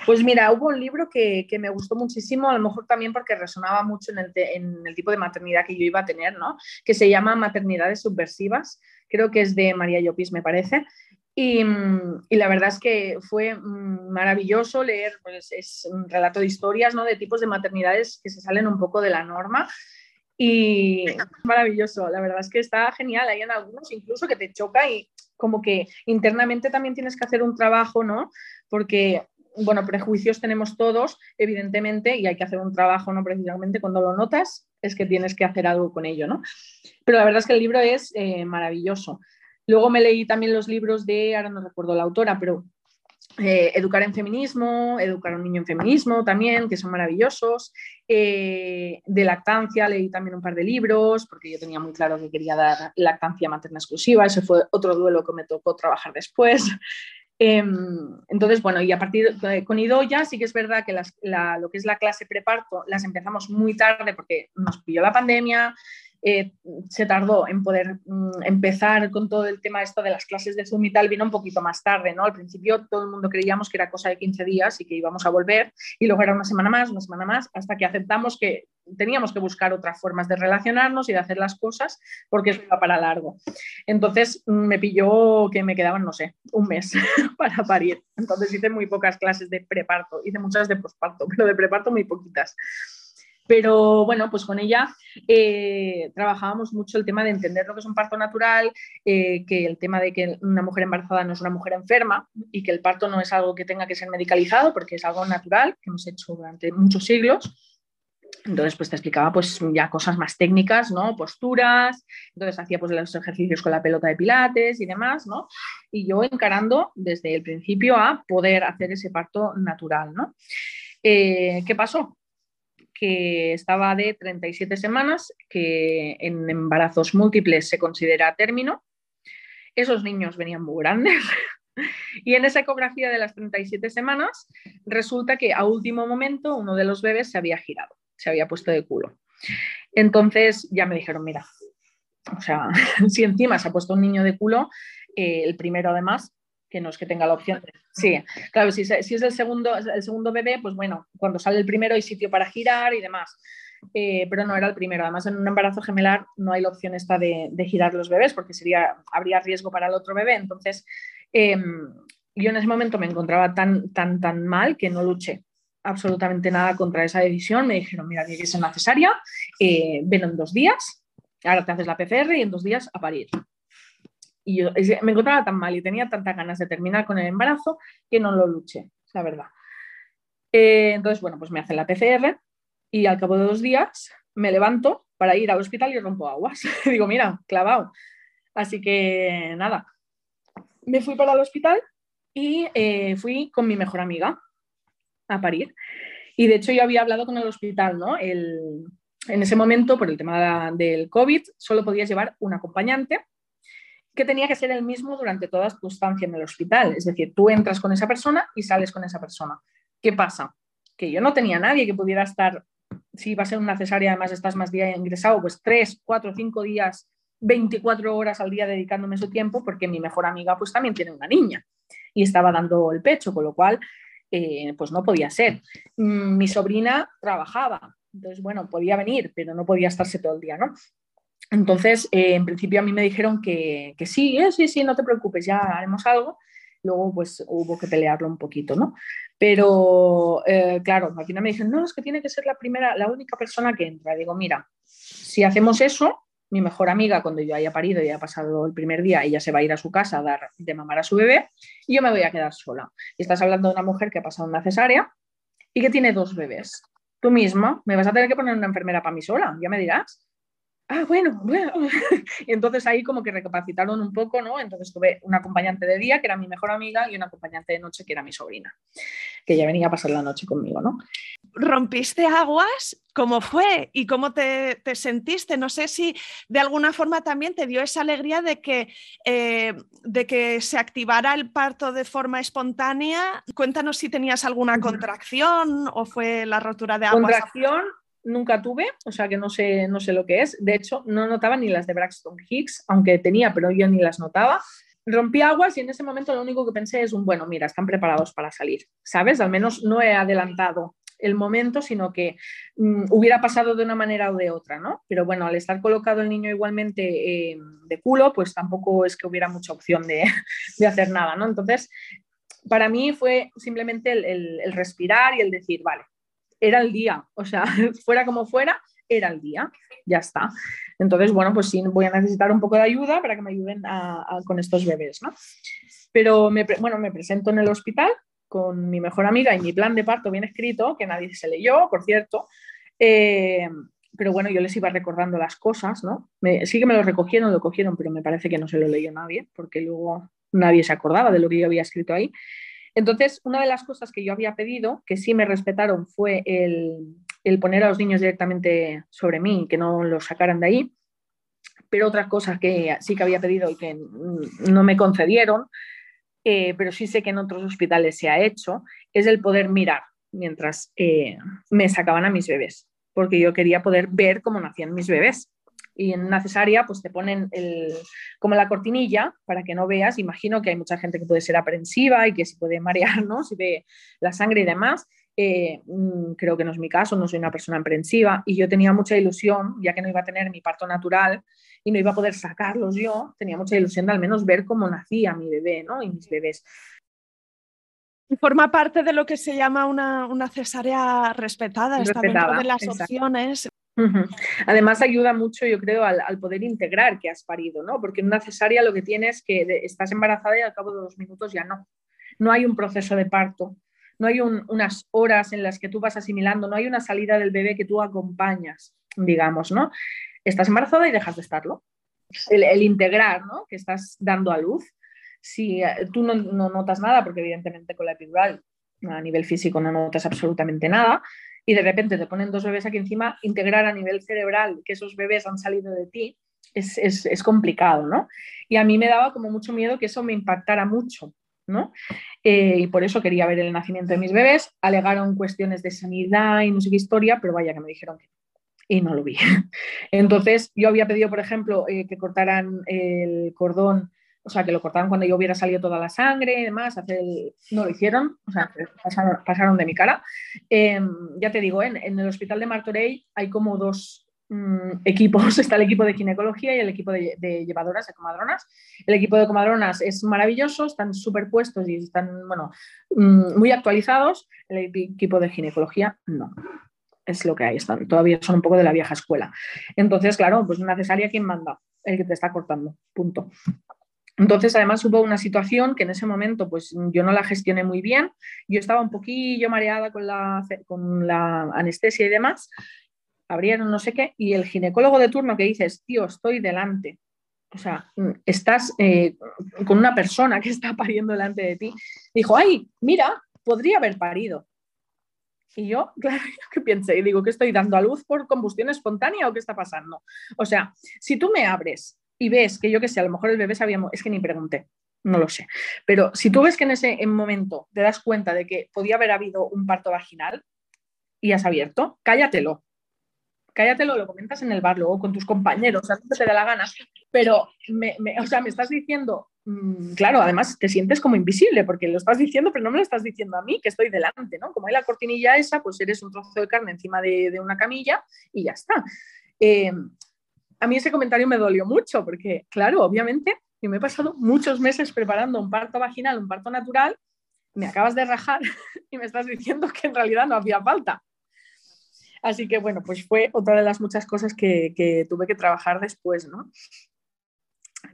Pues mira, hubo un libro que, me gustó muchísimo, a lo mejor también porque resonaba mucho en el, en el, tipo de maternidad que yo iba a tener, ¿no? Que se llama Maternidades Subversivas, creo que es de María Llopis, me parece. Y, la verdad es que fue mm, maravilloso leer, pues es un relato de historias, ¿no? De tipos de maternidades que se salen un poco de la norma. Y maravilloso, la verdad es que está genial. Hay en algunos incluso que te choca y como que internamente también tienes que hacer un trabajo, ¿no? Porque, bueno, prejuicios tenemos todos, evidentemente, y hay que hacer un trabajo, ¿no? Precisamente cuando lo notas es que tienes que hacer algo con ello, ¿no? Pero la verdad es que el libro es eh, maravilloso. Luego me leí también los libros de, ahora no recuerdo la autora, pero eh, Educar en Feminismo, Educar a un niño en Feminismo también, que son maravillosos. Eh, de lactancia leí también un par de libros, porque yo tenía muy claro que quería dar lactancia materna exclusiva. Ese fue otro duelo que me tocó trabajar después. Em, entonces, bueno, y a partir de, con Idoya sí que es verdad que lo que es la clase preparto las empezamos muy tarde porque nos pilló la pandemia, eh, se tardó en poder mm, empezar con todo el tema esto de las clases de Zoom y tal, vino un poquito más tarde, ¿no? Al principio todo el mundo creíamos que era cosa de 15 días y que íbamos a volver y luego era una semana más, una semana más, hasta que aceptamos que teníamos que buscar otras formas de relacionarnos y de hacer las cosas porque eso iba para largo. Entonces mm, me pilló que me quedaban, no sé, un mes para parir. Entonces hice muy pocas clases de preparto, hice muchas de posparto, pero de preparto muy poquitas. Pero bueno, pues con ella eh, trabajábamos mucho el tema de entender lo que es un parto natural, eh, que el tema de que una mujer embarazada no es una mujer enferma y que el parto no es algo que tenga que ser medicalizado porque es algo natural que hemos hecho durante muchos siglos. Entonces, pues te explicaba pues ya cosas más técnicas, ¿no? Posturas, entonces hacía pues los ejercicios con la pelota de pilates y demás, ¿no? Y yo encarando desde el principio a poder hacer ese parto natural, ¿no? Eh, ¿Qué pasó? que estaba de 37 semanas, que en embarazos múltiples se considera término. Esos niños venían muy grandes. Y en esa ecografía de las 37 semanas resulta que a último momento uno de los bebés se había girado, se había puesto de culo. Entonces ya me dijeron, mira, o sea, si encima se ha puesto un niño de culo, eh, el primero además, que no es que tenga la opción. Sí, claro, si, es el segundo, el segundo bebé, pues bueno, cuando sale el primero hay sitio para girar y demás. Eh, pero no era el primero. Además, en un embarazo gemelar no hay la opción esta de, girar los bebés porque sería, habría riesgo para el otro bebé. Entonces, em, yo en ese momento me encontraba tan, tan, tan mal que no luché absolutamente nada contra esa decisión. Me dijeron, mira, tiene que ser necesaria, eh, ven en dos días, ahora te haces la PCR y en dos días a parir. Y yo me encontraba tan mal y tenía tantas ganas de terminar con el embarazo que no lo luché, la verdad. Eh, entonces, bueno, pues me hacen la PCR y al cabo de dos días me levanto para ir al hospital y rompo aguas. Digo, mira, clavado. Así que nada, me fui para el hospital y eh, fui con mi mejor amiga a parir. Y de hecho yo había hablado con el hospital, ¿no? El, en ese momento, por el tema del COVID, solo podías llevar un acompañante que tenía que ser el mismo durante toda tu estancia en el hospital. Es decir, tú entras con esa persona y sales con esa persona. ¿Qué pasa? Que yo no tenía nadie que pudiera estar, si iba a ser una cesárea, además estás más día ingresado, pues tres, cuatro, cinco días, 24 horas al día dedicándome su tiempo, porque mi mejor amiga pues también tiene una niña y estaba dando el pecho, con lo cual eh, pues no podía ser. Mm, mi sobrina trabajaba, entonces bueno, podía venir, pero no podía estarse todo el día, ¿no? Entonces, eh, en principio a mí me dijeron que, sí, eh, sí, sí, no te preocupes, ya haremos algo. Luego, pues hubo que pelearlo un poquito, ¿no? Pero, claro, al me dijeron, no, es que tiene que ser la primera, la única persona que entra. Digo, mira, si hacemos eso, mi mejor amiga, cuando yo haya parido y haya pasado el primer día, ella se va a ir a su casa a dar de mamar a su bebé y yo me voy a quedar sola. Y estás hablando de una mujer que ha pasado una cesárea y que tiene dos bebés. Tú misma me vas a tener que poner una enfermera para mí sola, ya me dirás ah, bueno, bueno. y entonces ahí como que recapacitaron un poco, ¿no? Entonces tuve una acompañante de día, que era mi mejor amiga, y una acompañante de noche, que era mi sobrina, que ya venía a pasar la noche conmigo, ¿no? ¿Rompiste aguas? ¿Cómo fue? ¿Y cómo te, sentiste? No sé si de alguna forma también te dio esa alegría de que, eh, de que se activara el parto de forma espontánea. Cuéntanos si tenías alguna contracción o fue la rotura de aguas. Contracción, nunca tuve, o sea que no sé, no sé lo que es. De hecho, no notaba ni las de Braxton Hicks, aunque tenía, pero yo ni las notaba. Rompí aguas y en ese momento lo único que pensé es un, bueno, mira, están preparados para salir, ¿sabes? Al menos no he adelantado el momento, sino que mm, hubiera pasado de una manera o de otra, ¿no? Pero bueno, al estar colocado el niño igualmente eh, de culo, pues tampoco es que hubiera mucha opción de, de, hacer nada, ¿no? Entonces, para mí fue simplemente el respirar y el decir, vale, era el día, o sea, fuera como fuera, era el día, ya está. Entonces, bueno, pues sí, voy a necesitar un poco de ayuda para que me ayuden con estos bebés, ¿no? Pero, me, bueno, me presento en el hospital con mi mejor amiga y mi plan de parto bien escrito, que nadie se leyó, por cierto. Eh, pero bueno, yo les iba recordando las cosas, ¿no? sí que me lo recogieron, lo cogieron, pero me parece que no se lo leyó nadie, porque luego nadie se acordaba de lo que yo había escrito ahí. Entonces, una de las cosas que yo había pedido, que sí me respetaron, fue el, poner a los niños directamente sobre mí, que no los sacaran de ahí. Pero otra cosa que sí que había pedido y que no me concedieron, eh, pero sí sé que en otros hospitales se ha hecho, es el poder mirar mientras eh, me sacaban a mis bebés, porque yo quería poder ver cómo nacían mis bebés y en una cesárea pues te ponen el, como la cortinilla para que no veas. Imagino que hay mucha gente que puede ser aprensiva y que se puede marear, ¿no? Si ve la sangre y demás. Eh, mm, creo que no es mi caso, no soy una persona aprensiva y yo tenía mucha ilusión, ya que no iba a tener mi parto natural y no iba a poder sacarlos yo, tenía mucha ilusión de al menos ver cómo nacía mi bebé ¿no? y mis bebés. Forma parte de lo que se llama una, una cesárea respetada, está dentro de las opciones. Además ayuda mucho, yo creo, al, poder integrar que has parido, ¿no? Porque en una cesárea lo que tienes es que estás embarazada y al cabo de dos minutos ya no. No hay un proceso de parto, no hay unas horas en las que tú vas asimilando, no hay una salida del bebé que tú acompañas, digamos, ¿no? Estás embarazada y dejas de estarlo. El, integrar, ¿no? Que estás dando a luz. Si eh, tú no, no notas nada, porque evidentemente con la epidural a nivel físico no notas absolutamente nada, y de repente te ponen dos bebés aquí encima, integrar a nivel cerebral que esos bebés han salido de ti es, es, es complicado, ¿no? Y a mí me daba como mucho miedo que eso me impactara mucho, ¿no? Eh, y por eso quería ver el nacimiento de mis bebés. Alegaron cuestiones de sanidad y no sé qué historia, pero vaya que me dijeron que y no lo vi. Entonces, yo había pedido, por ejemplo, eh, que cortaran el cordón o sea, que lo cortaban cuando yo hubiera salido toda la sangre y demás, no lo hicieron, o sea, pasaron, de mi cara. Em, ya te digo, en, el hospital de Martorell hay como dos mm, equipos, está el equipo de ginecología y el equipo de, llevadoras, de comadronas. El equipo de comadronas es maravilloso, están superpuestos y están, bueno, mm, muy actualizados. El equipo de ginecología no es lo que hay, están, todavía son un poco de la vieja escuela. Entonces, claro, pues una cesárea, ¿quién manda? El que te está cortando, punto. Entonces, además hubo una situación que en ese momento pues yo no la gestioné muy bien, yo estaba un poquillo mareada con la, anestesia y demás, abrieron no sé qué, y el ginecólogo de turno que dices, tío, estoy delante, o sea, estás eh, con una persona que está pariendo delante de ti, dijo, ay, mira, podría haber parido. Y yo, claro, yo que pensé, y digo, ¿que estoy dando a luz por combustión espontánea o qué está pasando? O sea, si tú me abres y ves que yo que sé, a lo mejor el bebé sabía, es que ni pregunté, no lo sé. Pero si tú ves que en ese momento te das cuenta de que podía haber habido un parto vaginal y has abierto, cállatelo. Cállatelo, lo comentas en el bar luego con tus compañeros, a te da la gana. Pero, me, o sea, me estás diciendo, mm, claro, además te sientes como invisible porque lo estás diciendo, pero no me lo estás diciendo a mí, que estoy delante, ¿no? Como hay la cortinilla esa, pues eres un trozo de carne encima de, una camilla y ya está. Eh, a mí ese comentario me dolió mucho porque, claro, obviamente, yo me he pasado muchos meses preparando un parto vaginal, un parto natural, me acabas de rajar y me estás diciendo que en realidad no había falta. Así que bueno, pues fue otra de las muchas cosas que, que tuve que trabajar después, ¿no?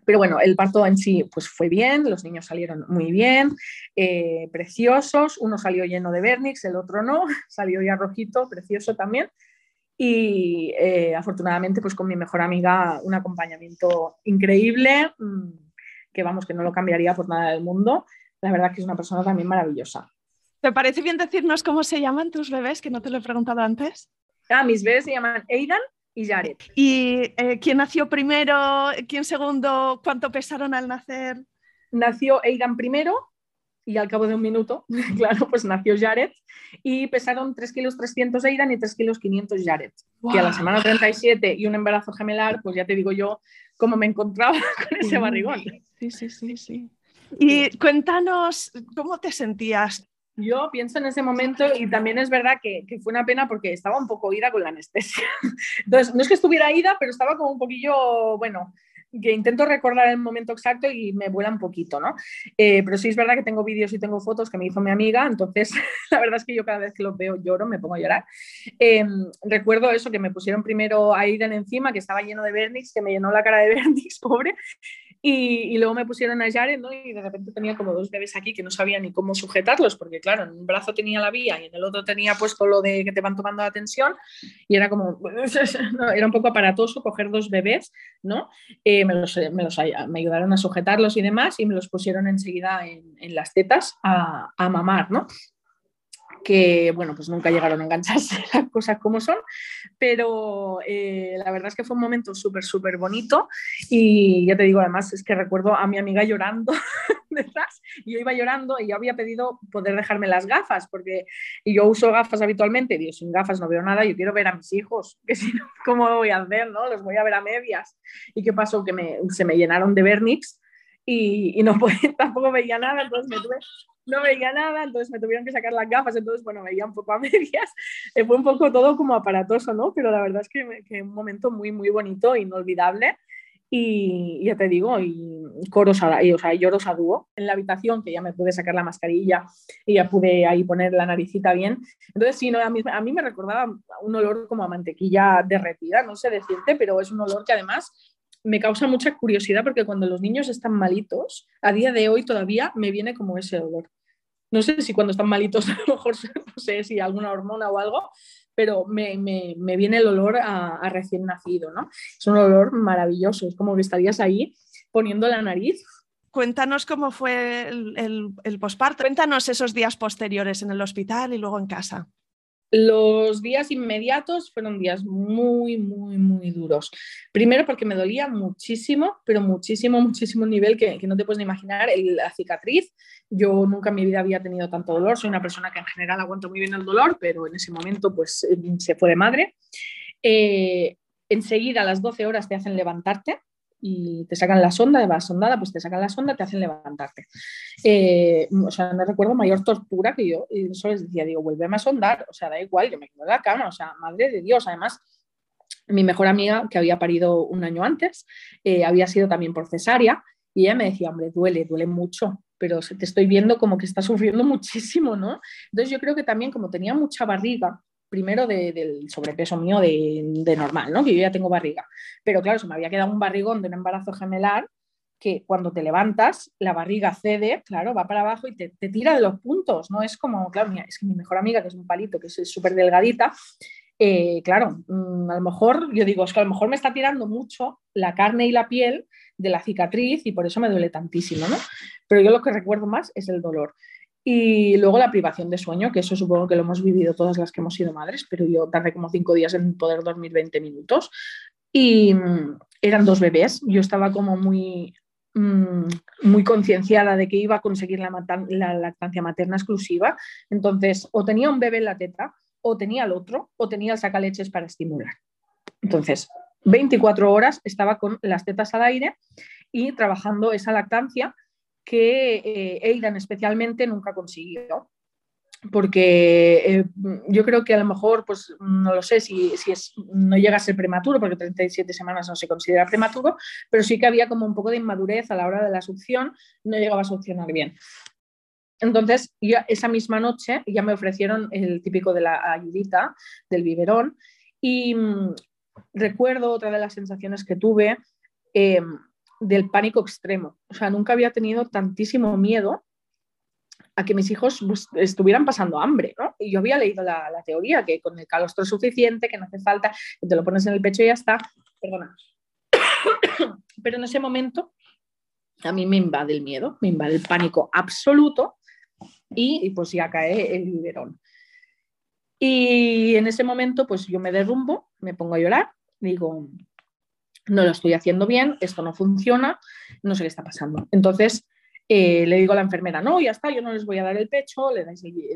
Pero bueno, el parto en sí pues fue bien, los niños salieron muy bien, eh, preciosos, uno salió lleno de vernix, el otro no, salió ya rojito, precioso también. Y eh, afortunadamente pues con mi mejor amiga un acompañamiento increíble, mm, que vamos, que no lo cambiaría por nada del mundo. La verdad que es una persona también maravillosa. ¿Te parece bien decirnos cómo se llaman tus bebés, que no te lo he preguntado antes? Ah, mis bebés se llaman Aidan y Jared. ¿Y eh, quién nació primero? ¿Quién segundo? ¿Cuánto pesaron al nacer? Nació Aidan primero y al cabo de un minuto, claro, pues nació Jared y pesaron 3 kilos 300 Aidan y 3 kilos 500 Jared. Que a la semana 37 y un embarazo gemelar, pues ya te digo yo cómo me encontraba con ese barrigón. Sí, sí, sí, sí. Y cuéntanos, ¿cómo te sentías? Yo pienso en ese momento y también es verdad que, fue una pena porque estaba un poco ida con la anestesia. Entonces, no es que estuviera ida, pero estaba como un poquillo, bueno, que intento recordar el momento exacto y me vuela un poquito, ¿no? Eh, pero sí es verdad que tengo vídeos y tengo fotos que me hizo mi amiga, entonces la verdad es que yo cada vez que los veo lloro, me pongo a llorar. Em, recuerdo eso, que me pusieron primero a Aiden encima, que estaba lleno de vernix, que me llenó la cara de vernix, pobre, y, luego me pusieron a Jared, ¿no? Y de repente tenía como dos bebés aquí que no sabía ni cómo sujetarlos, porque claro, en un brazo tenía la vía y en el otro tenía puesto lo de que te van tomando la tensión y era como, era un poco aparatoso coger dos bebés, ¿no? Eh, me, los, me, los, me, ayudaron a sujetarlos y demás y me los pusieron enseguida en, en las tetas a, a mamar, ¿no? Que bueno, pues nunca llegaron a engancharse las cosas como son, pero eh, la verdad es que fue un momento súper, súper bonito y ya te digo, además es que recuerdo a mi amiga llorando detrás y yo iba llorando y yo había pedido poder dejarme las gafas porque yo uso gafas habitualmente, digo, sin gafas no veo nada, yo quiero ver a mis hijos, que si no, ¿cómo voy a hacer? No? Los voy a ver a medias. ¿Y qué pasó? Que me, se me llenaron de vernix y, y no tampoco veía nada, entonces me tuve no veía nada, entonces me tuvieron que sacar las gafas, entonces, bueno, veía un poco a medias, eh, fue un poco todo como aparatoso, ¿no? Pero la verdad es que, que un momento muy, muy bonito, inolvidable, y ya te digo, y coros, a, y, o sea, lloros a dúo en la habitación, que ya me pude sacar la mascarilla y ya pude ahí poner la naricita bien. Entonces, sí, no, a, mí, a mí me recordaba un olor como a mantequilla derretida, no sé decirte, pero es un olor que además me causa mucha curiosidad porque cuando los niños están malitos, a día de hoy todavía me viene como ese olor no sé si cuando están malitos, a lo mejor no sé si alguna hormona o algo, pero me, viene el olor a, recién nacido, ¿no? Es un olor maravilloso, es como que estarías ahí poniendo la nariz. Cuéntanos cómo fue el, el, el posparto, cuéntanos esos días posteriores en el hospital y luego en casa. Los días inmediatos fueron días muy, muy, muy duros. Primero porque me dolía muchísimo, pero muchísimo, muchísimo nivel que, no te puedes ni imaginar. la cicatriz, yo nunca en mi vida había tenido tanto dolor. Soy una persona que en general aguanto muy bien el dolor, pero en ese momento pues eh, se fue de madre. Eh, enseguida a las 12 horas te hacen levantarte y te sacan la sonda, la sondada, pues te sacan la sonda, te hacen levantarte. Eh, o sea, no recuerdo mayor tortura que yo, y eso les decía, digo, vuelve a sondar, o sea, da igual, yo me quedo en la cama, o sea, madre de Dios, además, mi mejor amiga, que había parido un año antes, eh, había sido también por cesárea, y ella me decía, hombre, duele, duele mucho, pero te estoy viendo como que está sufriendo muchísimo, ¿no? Entonces yo creo que también como tenía mucha barriga, primero del sobrepeso mío de, normal, ¿no? Que yo ya tengo barriga. Pero claro, se me había quedado un barrigón de un embarazo gemelar que cuando te levantas, la barriga cede, claro, va para abajo y te, tira de los puntos, ¿no? Es como, claro, es que mi mejor amiga, que es un palito, que es súper delgadita, eh, claro, mm, a lo mejor, yo digo, es que a lo mejor me está tirando mucho la carne y la piel de la cicatriz y por eso me duele tantísimo, ¿no? Pero yo lo que recuerdo más es el dolor. Y luego la privación de sueño, que eso supongo que lo hemos vivido todas las que hemos sido madres, pero yo tardé como cinco días en poder dormir 20 minutos. Y mm, eran dos bebés. Yo estaba como muy, mm, muy concienciada de que iba a conseguir la, la, lactancia materna exclusiva. Entonces, o tenía un bebé en la teta, o tenía el otro, o tenía el sacaleches para estimular. Entonces, 24 horas estaba con las tetas al aire y trabajando esa lactancia que eh, Aidan especialmente nunca consiguió. Porque eh, yo creo que a lo mejor, pues no lo sé si, si es, no llega a ser prematuro, porque 37 semanas no se considera prematuro, pero sí que había como un poco de inmadurez a la hora de la succión, no llegaba a succionar bien. Entonces, esa misma noche ya me ofrecieron el típico de la ayudita, del biberón, y mm, recuerdo otra de las sensaciones que tuve eh, del pánico extremo. O sea, nunca había tenido tantísimo miedo a que mis hijos estuvieran pasando hambre, ¿no? Y yo había leído la, teoría, que con el calostro suficiente, que no hace falta, te lo pones en el pecho y ya está. Perdona. Pero en ese momento a mí me invade el miedo, me invade el pánico absoluto y, pues ya cae el biberón. Y en ese momento pues yo me derrumbo, me pongo a llorar, digo, no lo estoy haciendo bien, esto no funciona, no sé qué está pasando. Entonces eh, le digo a la enfermera, no, ya está, yo no les voy a dar el pecho, le,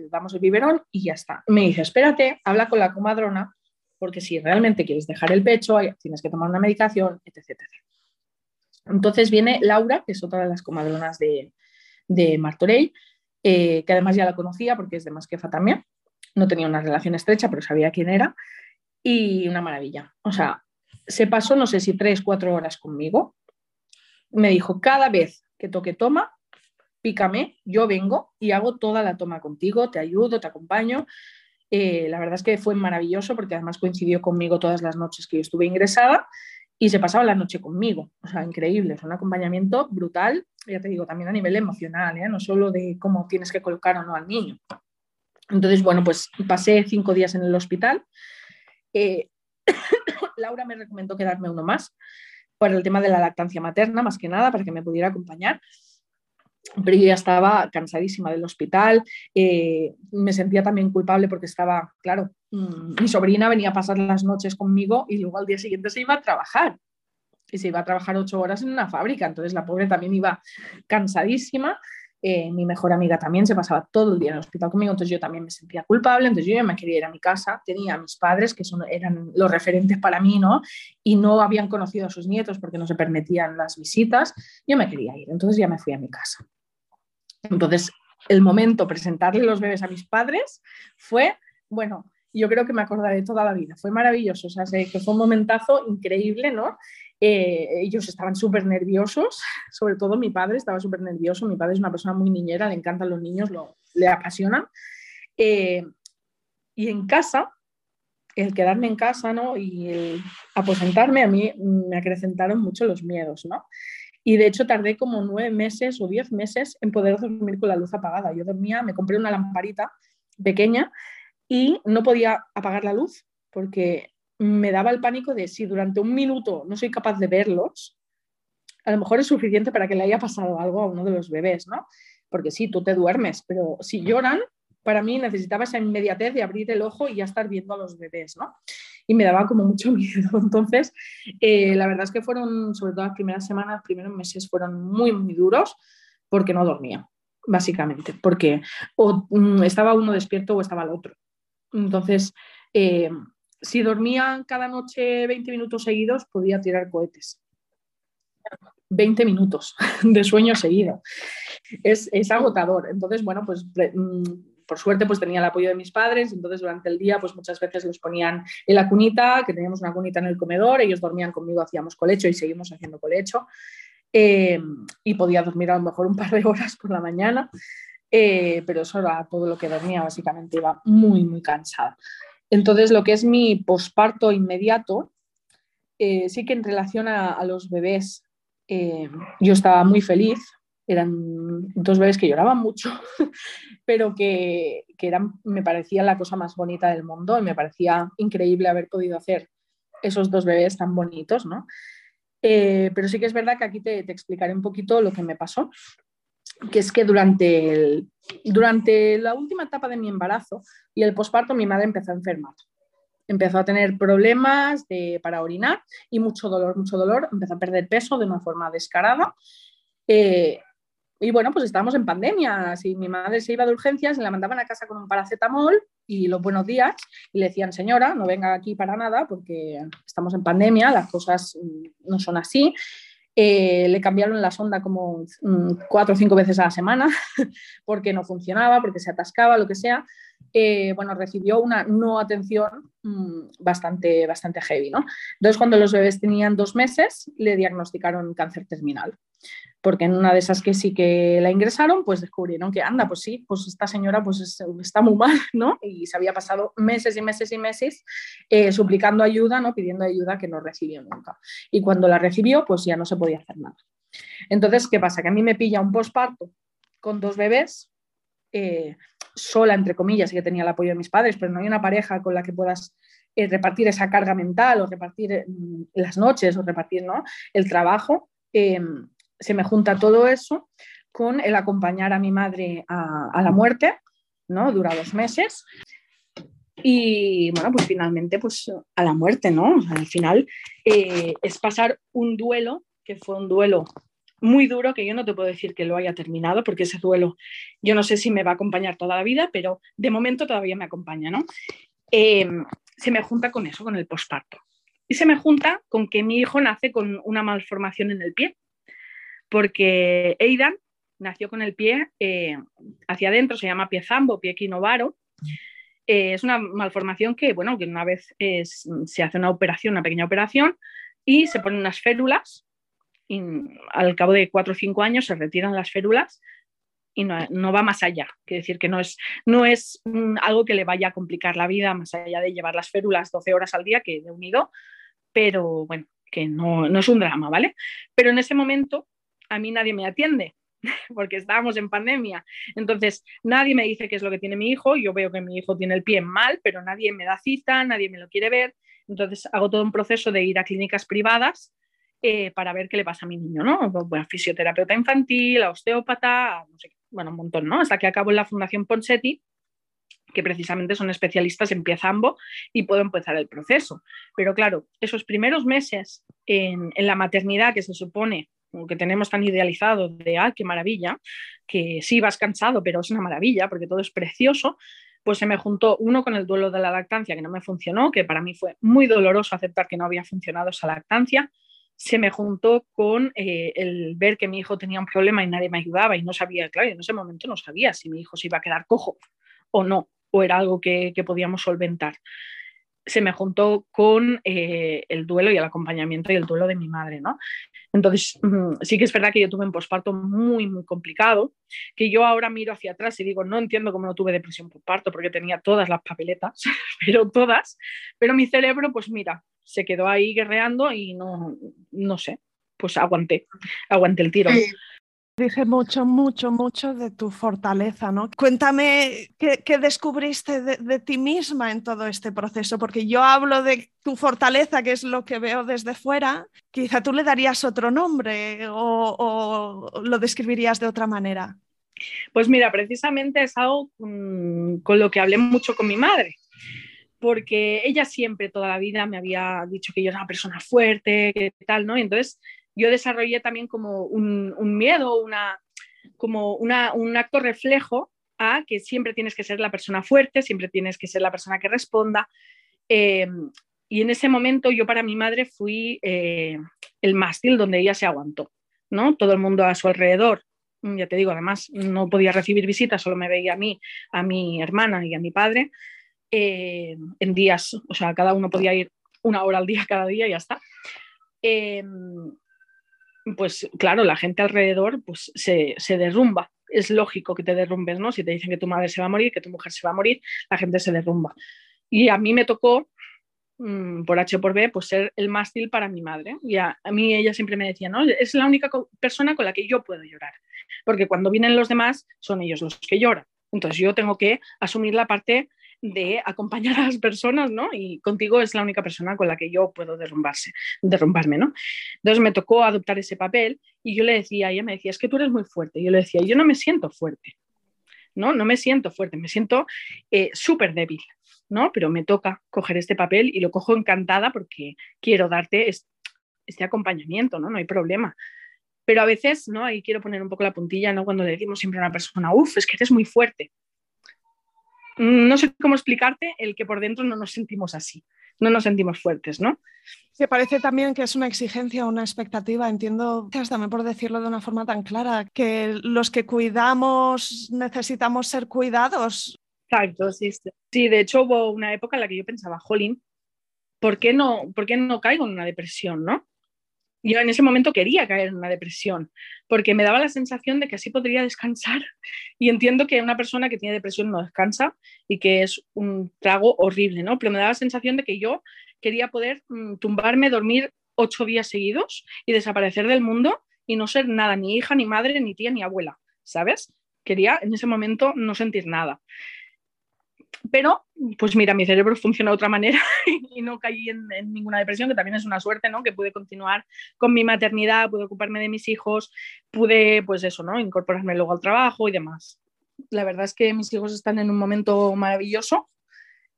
damos el biberón y ya está. Me dice, espérate, habla con la comadrona, porque si realmente quieres dejar el pecho, tienes que tomar una medicación, etc. Entonces viene Laura, que es otra de las comadronas de, de Martorell, eh, que además ya la conocía porque es de Masquefa también. No tenía una relación estrecha, pero sabía quién era. Y una maravilla. O sea, se pasó, no sé si tres, cuatro horas conmigo. Me dijo, cada vez que toque toma, pícame, yo vengo y hago toda la toma contigo, te ayudo, te acompaño. Eh, la verdad es que fue maravilloso porque además coincidió conmigo todas las noches que yo estuve ingresada y se pasaba la noche conmigo. O sea, increíble, es un acompañamiento brutal, ya te digo, también a nivel emocional, ¿eh? no solo de cómo tienes que colocar o no al niño. Entonces, bueno, pues pasé cinco días en el hospital. Eh, Laura me recomendó quedarme uno más por el tema de la lactancia materna, más que nada, para que me pudiera acompañar pero yo ya estaba cansadísima del hospital, eh, me sentía también culpable porque estaba, claro, mm, mi sobrina venía a pasar las noches conmigo y luego al día siguiente se iba a trabajar y se iba a trabajar ocho horas en una fábrica, entonces la pobre también iba cansadísima. Eh, mi mejor amiga también se pasaba todo el día en el hospital conmigo, entonces yo también me sentía culpable, entonces yo ya me quería ir a mi casa, tenía a mis padres, que son, eran los referentes para mí, ¿no? Y no habían conocido a sus nietos porque no se permitían las visitas, yo me quería ir, entonces ya me fui a mi casa. Entonces, el momento presentarle los bebés a mis padres fue, bueno, yo creo que me acordaré toda la vida, fue maravilloso, o sea, que fue un momentazo increíble, ¿no? Eh, ellos estaban súper nerviosos, sobre todo mi padre estaba súper nervioso, mi padre es una persona muy niñera, le encantan los niños, le apasionan. Eh, y en casa, el quedarme en casa ¿no? y el aposentarme, a mí me acrecentaron mucho los miedos, ¿no? Y de hecho tardé como nueve meses o diez meses en poder dormir con la luz apagada. Yo dormía, me compré una lamparita pequeña y no podía apagar la luz porque me daba el pánico de si durante un minuto no soy capaz de verlos, a lo mejor es suficiente para que le haya pasado algo a uno de los bebés, ¿no? Porque sí, tú te duermes, pero si lloran, para mí necesitaba esa inmediatez de abrir el ojo y ya estar viendo a los bebés, ¿no? y me daba como mucho miedo. Entonces, eh, la verdad es que fueron, sobre todo las primeras semanas, primeros meses fueron muy, muy duros porque no dormía, básicamente, porque o mm, estaba uno despierto o estaba el otro. Entonces, eh, si dormía cada noche 20 minutos seguidos, podía tirar cohetes. 20 minutos de sueño seguido. Es, es agotador. Entonces, bueno, pues mm, por suerte pues tenía el apoyo de mis padres, entonces durante el día pues muchas veces los ponían en la cunita, que teníamos una cunita en el comedor, ellos dormían conmigo, hacíamos colecho y seguimos haciendo colecho. Eh, y podía dormir a lo mejor un par de horas por la mañana, eh, pero eso era todo lo que dormía, básicamente iba muy, muy cansada. Entonces, lo que es mi posparto inmediato, eh, sí que en relación a los bebés, yo estaba muy feliz, eran dos bebés que lloraban mucho, pero que, eran, me parecía la cosa más bonita del mundo y me parecía increíble haber podido hacer esos dos bebés tan bonitos, ¿no? Eh, pero sí que es verdad que aquí te, explicaré un poquito lo que me pasó, que es que durante, durante la última etapa de mi embarazo y el posparto mi madre empezó a enfermar. Empezó a tener problemas para orinar y mucho dolor, mucho dolor. Empezó a perder peso de una forma descarada. Eh, y bueno, pues estábamos en pandemia. Si mi madre se iba de urgencias, la mandaban a casa con un paracetamol y los buenos días y le decían, señora, no venga aquí para nada porque estamos en pandemia, las cosas no son así. Eh, le cambiaron la sonda como mm, cuatro o cinco veces a la semana porque no funcionaba, porque se atascaba, lo que sea. Eh, bueno, recibió una no atención mm, bastante, bastante heavy. ¿no? Entonces, cuando los bebés tenían dos meses, le diagnosticaron cáncer terminal. porque en una de esas que sí que la ingresaron, pues descubrieron que, anda, pues sí, pues esta señora pues está muy mal, ¿no? Y se había pasado meses y meses y meses eh, suplicando ayuda, ¿no? Pidiendo ayuda que no recibió nunca. Y cuando la recibió, pues ya no se podía hacer nada. Entonces, ¿qué pasa? Que a mí me pilla un posparto con dos bebés, eh, sola, entre comillas, y que tenía el apoyo de mis padres, pero no hay una pareja con la que puedas eh, repartir esa carga mental o repartir las noches o repartir ¿no? el trabajo. Em, se me junta todo eso con el acompañar a mi madre a, la muerte, ¿no? Dura dos meses. Y bueno, pues finalmente, pues a la muerte, ¿no? al final eh, es pasar un duelo, que fue un duelo muy duro, que yo no te puedo decir que lo haya terminado, porque ese duelo yo no sé si me va a acompañar toda la vida, pero de momento todavía me acompaña, ¿no? Eh, se me junta con eso, con el posparto. Y se me junta con que mi hijo nace con una malformación en el pie, porque Aidan nació con el pie eh, hacia adentro, se llama pie zambo, pie quinovaro. Eh, es una malformación que, bueno, que una vez se hace una operación, una pequeña operación, y se ponen unas férulas, y al cabo de cuatro o cinco años se retiran las férulas y no, va más allá. Quiere decir que no es, no es mm, algo que le vaya a complicar la vida, más allá de llevar las férulas 12 horas al día, que he unido, pero bueno, que no, no es un drama, ¿vale? Pero en ese momento a mí nadie me atiende porque estábamos en pandemia. Entonces, nadie me dice qué es lo que tiene mi hijo. Yo veo que mi hijo tiene el pie mal, pero nadie me da cita, nadie me lo quiere ver. Entonces, hago todo un proceso de ir a clínicas privadas eh, para ver qué le pasa a mi niño, ¿no? A fisioterapeuta infantil, a osteópata, bueno, un montón, ¿no? Hasta que acabo en la Fundación Ponsetti, que precisamente son especialistas en pie zambo y puedo empezar el proceso. Pero claro, esos primeros meses en, en la maternidad que se supone que tenemos tan idealizado de, ah, qué maravilla, que sí vas cansado, pero es una maravilla porque todo es precioso, pues se me juntó uno con el duelo de la lactancia que no me funcionó, que para mí fue muy doloroso aceptar que no había funcionado esa lactancia, se me juntó con eh, el ver que mi hijo tenía un problema y nadie me ayudaba y no sabía, claro, en ese momento no sabía si mi hijo se iba a quedar cojo o no, o era algo que, que podíamos solventar se me juntó con eh, el duelo y el acompañamiento y el duelo de mi madre, ¿no? Entonces, mm, sí que es verdad que yo tuve un posparto muy, muy complicado, que yo ahora miro hacia atrás y digo, no entiendo cómo no tuve depresión por parto, porque tenía todas las papeletas, pero todas, pero mi cerebro, pues mira, se quedó ahí guerreando y no, no sé, pues aguanté, aguanté el tiro. Dije mucho, mucho, mucho de tu fortaleza, ¿no? Cuéntame qué, descubriste de, ti misma en todo este proceso, porque yo hablo de tu fortaleza, que es lo que veo desde fuera, quizá tú le darías otro nombre o, lo describirías de otra manera. Pues mira, precisamente es algo con, con lo que hablé mucho con mi madre, porque ella siempre, toda la vida, me había dicho que yo era una persona fuerte, que tal, ¿no? Entonces yo desarrollé también como un, miedo, una, como un acto reflejo a que siempre tienes que ser la persona fuerte, siempre tienes que ser la persona que responda. Eh, y en ese momento yo para mi madre fui eh, el mástil donde ella se aguantó, ¿no? Todo el mundo a su alrededor, ya te digo, además no podía recibir visitas, solo me veía a mí, a mi hermana y a mi padre eh, en días, o sea, cada uno podía ir una hora al día cada día y ya está pues claro, la gente alrededor pues se, derrumba. Es lógico que te derrumbes, ¿no? Si te dicen que tu madre se va a morir, que tu mujer se va a morir, la gente se derrumba. Y a mí me tocó, mm, por H por B, pues ser el mástil para mi madre. Y a, a, mí ella siempre me decía, ¿no? Es la única persona con la que yo puedo llorar. Porque cuando vienen los demás, son ellos los que lloran. Entonces yo tengo que asumir la parte de acompañar a las personas, ¿no? Y contigo es la única persona con la que yo puedo derrumbarse, derrumbarme, ¿no? Entonces me tocó adoptar ese papel y yo le decía, ella me decía, es que tú eres muy fuerte. yo le decía, yo no me siento fuerte, ¿no? No me siento fuerte, me siento eh, súper débil, ¿no? Pero me toca coger este papel y lo cojo encantada porque quiero darte este, acompañamiento, ¿no? No hay problema. Pero a veces, ¿no? Ahí quiero poner un poco la puntilla, ¿no? Cuando le decimos siempre a una persona, uff, es que eres muy fuerte no sé cómo explicarte el que por dentro no nos sentimos así, no nos sentimos fuertes, ¿no? ¿Te parece también que es una exigencia, una expectativa? Entiendo, también por decirlo de una forma tan clara, que los que cuidamos necesitamos ser cuidados. Exacto, sí. Sí, de hecho hubo una época en la que yo pensaba, jolín, ¿por qué no, por qué no caigo en una depresión, no? Yo en ese momento quería caer en una depresión, porque me daba la sensación de que así podría descansar. Y entiendo que una persona que tiene depresión no descansa y que es un trago horrible, ¿no? Pero me daba la sensación de que yo quería poder mm, tumbarme, dormir ocho días seguidos y desaparecer del mundo y no ser nada, ni hija, ni madre, ni tía, ni abuela, ¿sabes? Quería en ese momento no sentir nada. Pero, pues mira, mi cerebro funciona de otra manera y no caí en, ninguna depresión, que también es una suerte, ¿no? Que pude continuar con mi maternidad, pude ocuparme de mis hijos, pude, pues eso, ¿no? Incorporarme luego al trabajo y demás. La verdad es que mis hijos están en un momento maravilloso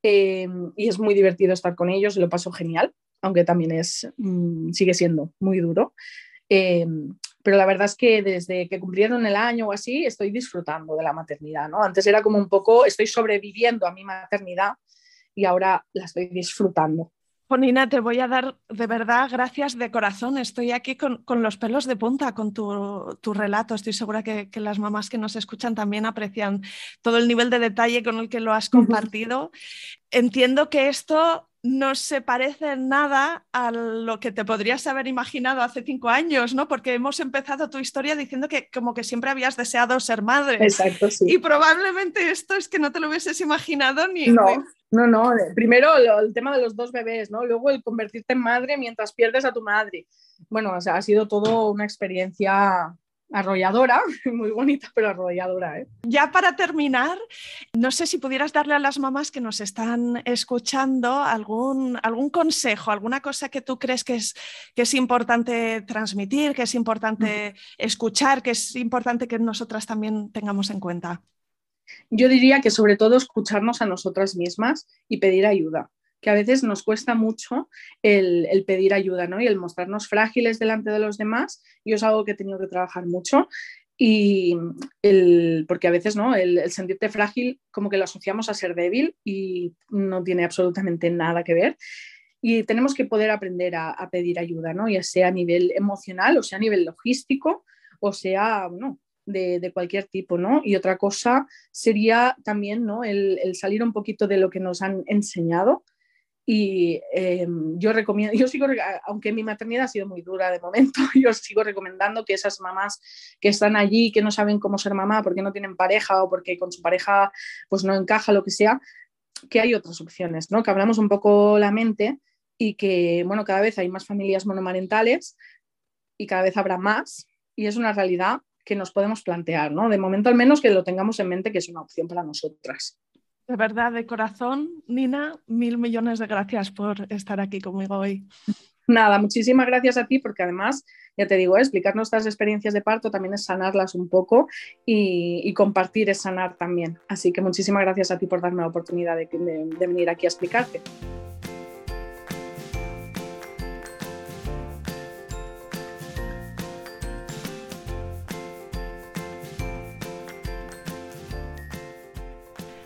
eh, y es muy divertido estar con ellos, lo paso genial, aunque también es, mm, sigue siendo muy duro. Eh, pero la verdad es que desde que cumplieron el año o así, estoy disfrutando de la maternidad, ¿no? Antes era como un poco, estoy sobreviviendo a mi maternidad y ahora la estoy disfrutando. Nina, te voy a dar de verdad gracias de corazón. Estoy aquí con, los pelos de punta con tu, relato. Estoy segura que, las mamás que nos escuchan también aprecian todo el nivel de detalle con el que lo has compartido. Entiendo que esto no se parece nada a lo que te podrías haber imaginado hace cinco años, ¿no? Porque hemos empezado tu historia diciendo que como que siempre habías deseado ser madre. Exacto, sí. Y probablemente esto es que no te lo hubieses imaginado ni... No, no, no. Primero el tema de los dos bebés, ¿no? Luego el convertirte en madre mientras pierdes a tu madre. Bueno, o sea, ha sido todo una experiencia arrolladora, muy bonita, pero arrolladora. ¿eh? Ya para terminar, no sé si pudieras darle a las mamás que nos están escuchando algún, algún consejo, alguna cosa que tú crees que es, que es importante transmitir, que es importante escuchar, que es importante que nosotras también tengamos en cuenta. Yo diría que sobre todo escucharnos a nosotras mismas y pedir ayuda que a veces nos cuesta mucho el, pedir ayuda ¿no? y el mostrarnos frágiles delante de los demás. Yo es algo que he tenido que trabajar mucho y el, porque a veces ¿no? El, sentirte frágil como que lo asociamos a ser débil y no tiene absolutamente nada que ver. Y tenemos que poder aprender a, pedir ayuda, ¿no? ya sea a nivel emocional, o sea a nivel logístico, o sea no, de, de, cualquier tipo. ¿no? Y otra cosa sería también ¿no? el salir un poquito de lo que nos han enseñado y eh, yo recomiendo, yo sigo, aunque mi maternidad ha sido muy dura de momento, yo sigo recomendando que esas mamás que están allí, que no saben cómo ser mamá porque no tienen pareja o porque con su pareja pues no encaja lo que sea, que hay otras opciones, ¿no? Que hablamos un poco la mente y que, bueno, cada vez hay más familias monomarentales y cada vez habrá más y es una realidad que nos podemos plantear, ¿no? De momento al menos que lo tengamos en mente que es una opción para nosotras. De verdad, de corazón, Nina, mil millones de gracias por estar aquí conmigo hoy. Nada, muchísimas gracias a ti porque además, ya te digo, explicar nuestras experiencias de parto también es sanarlas un poco y, compartir es sanar también. Así que muchísimas gracias a ti por darme la oportunidad de venir aquí a explicarte.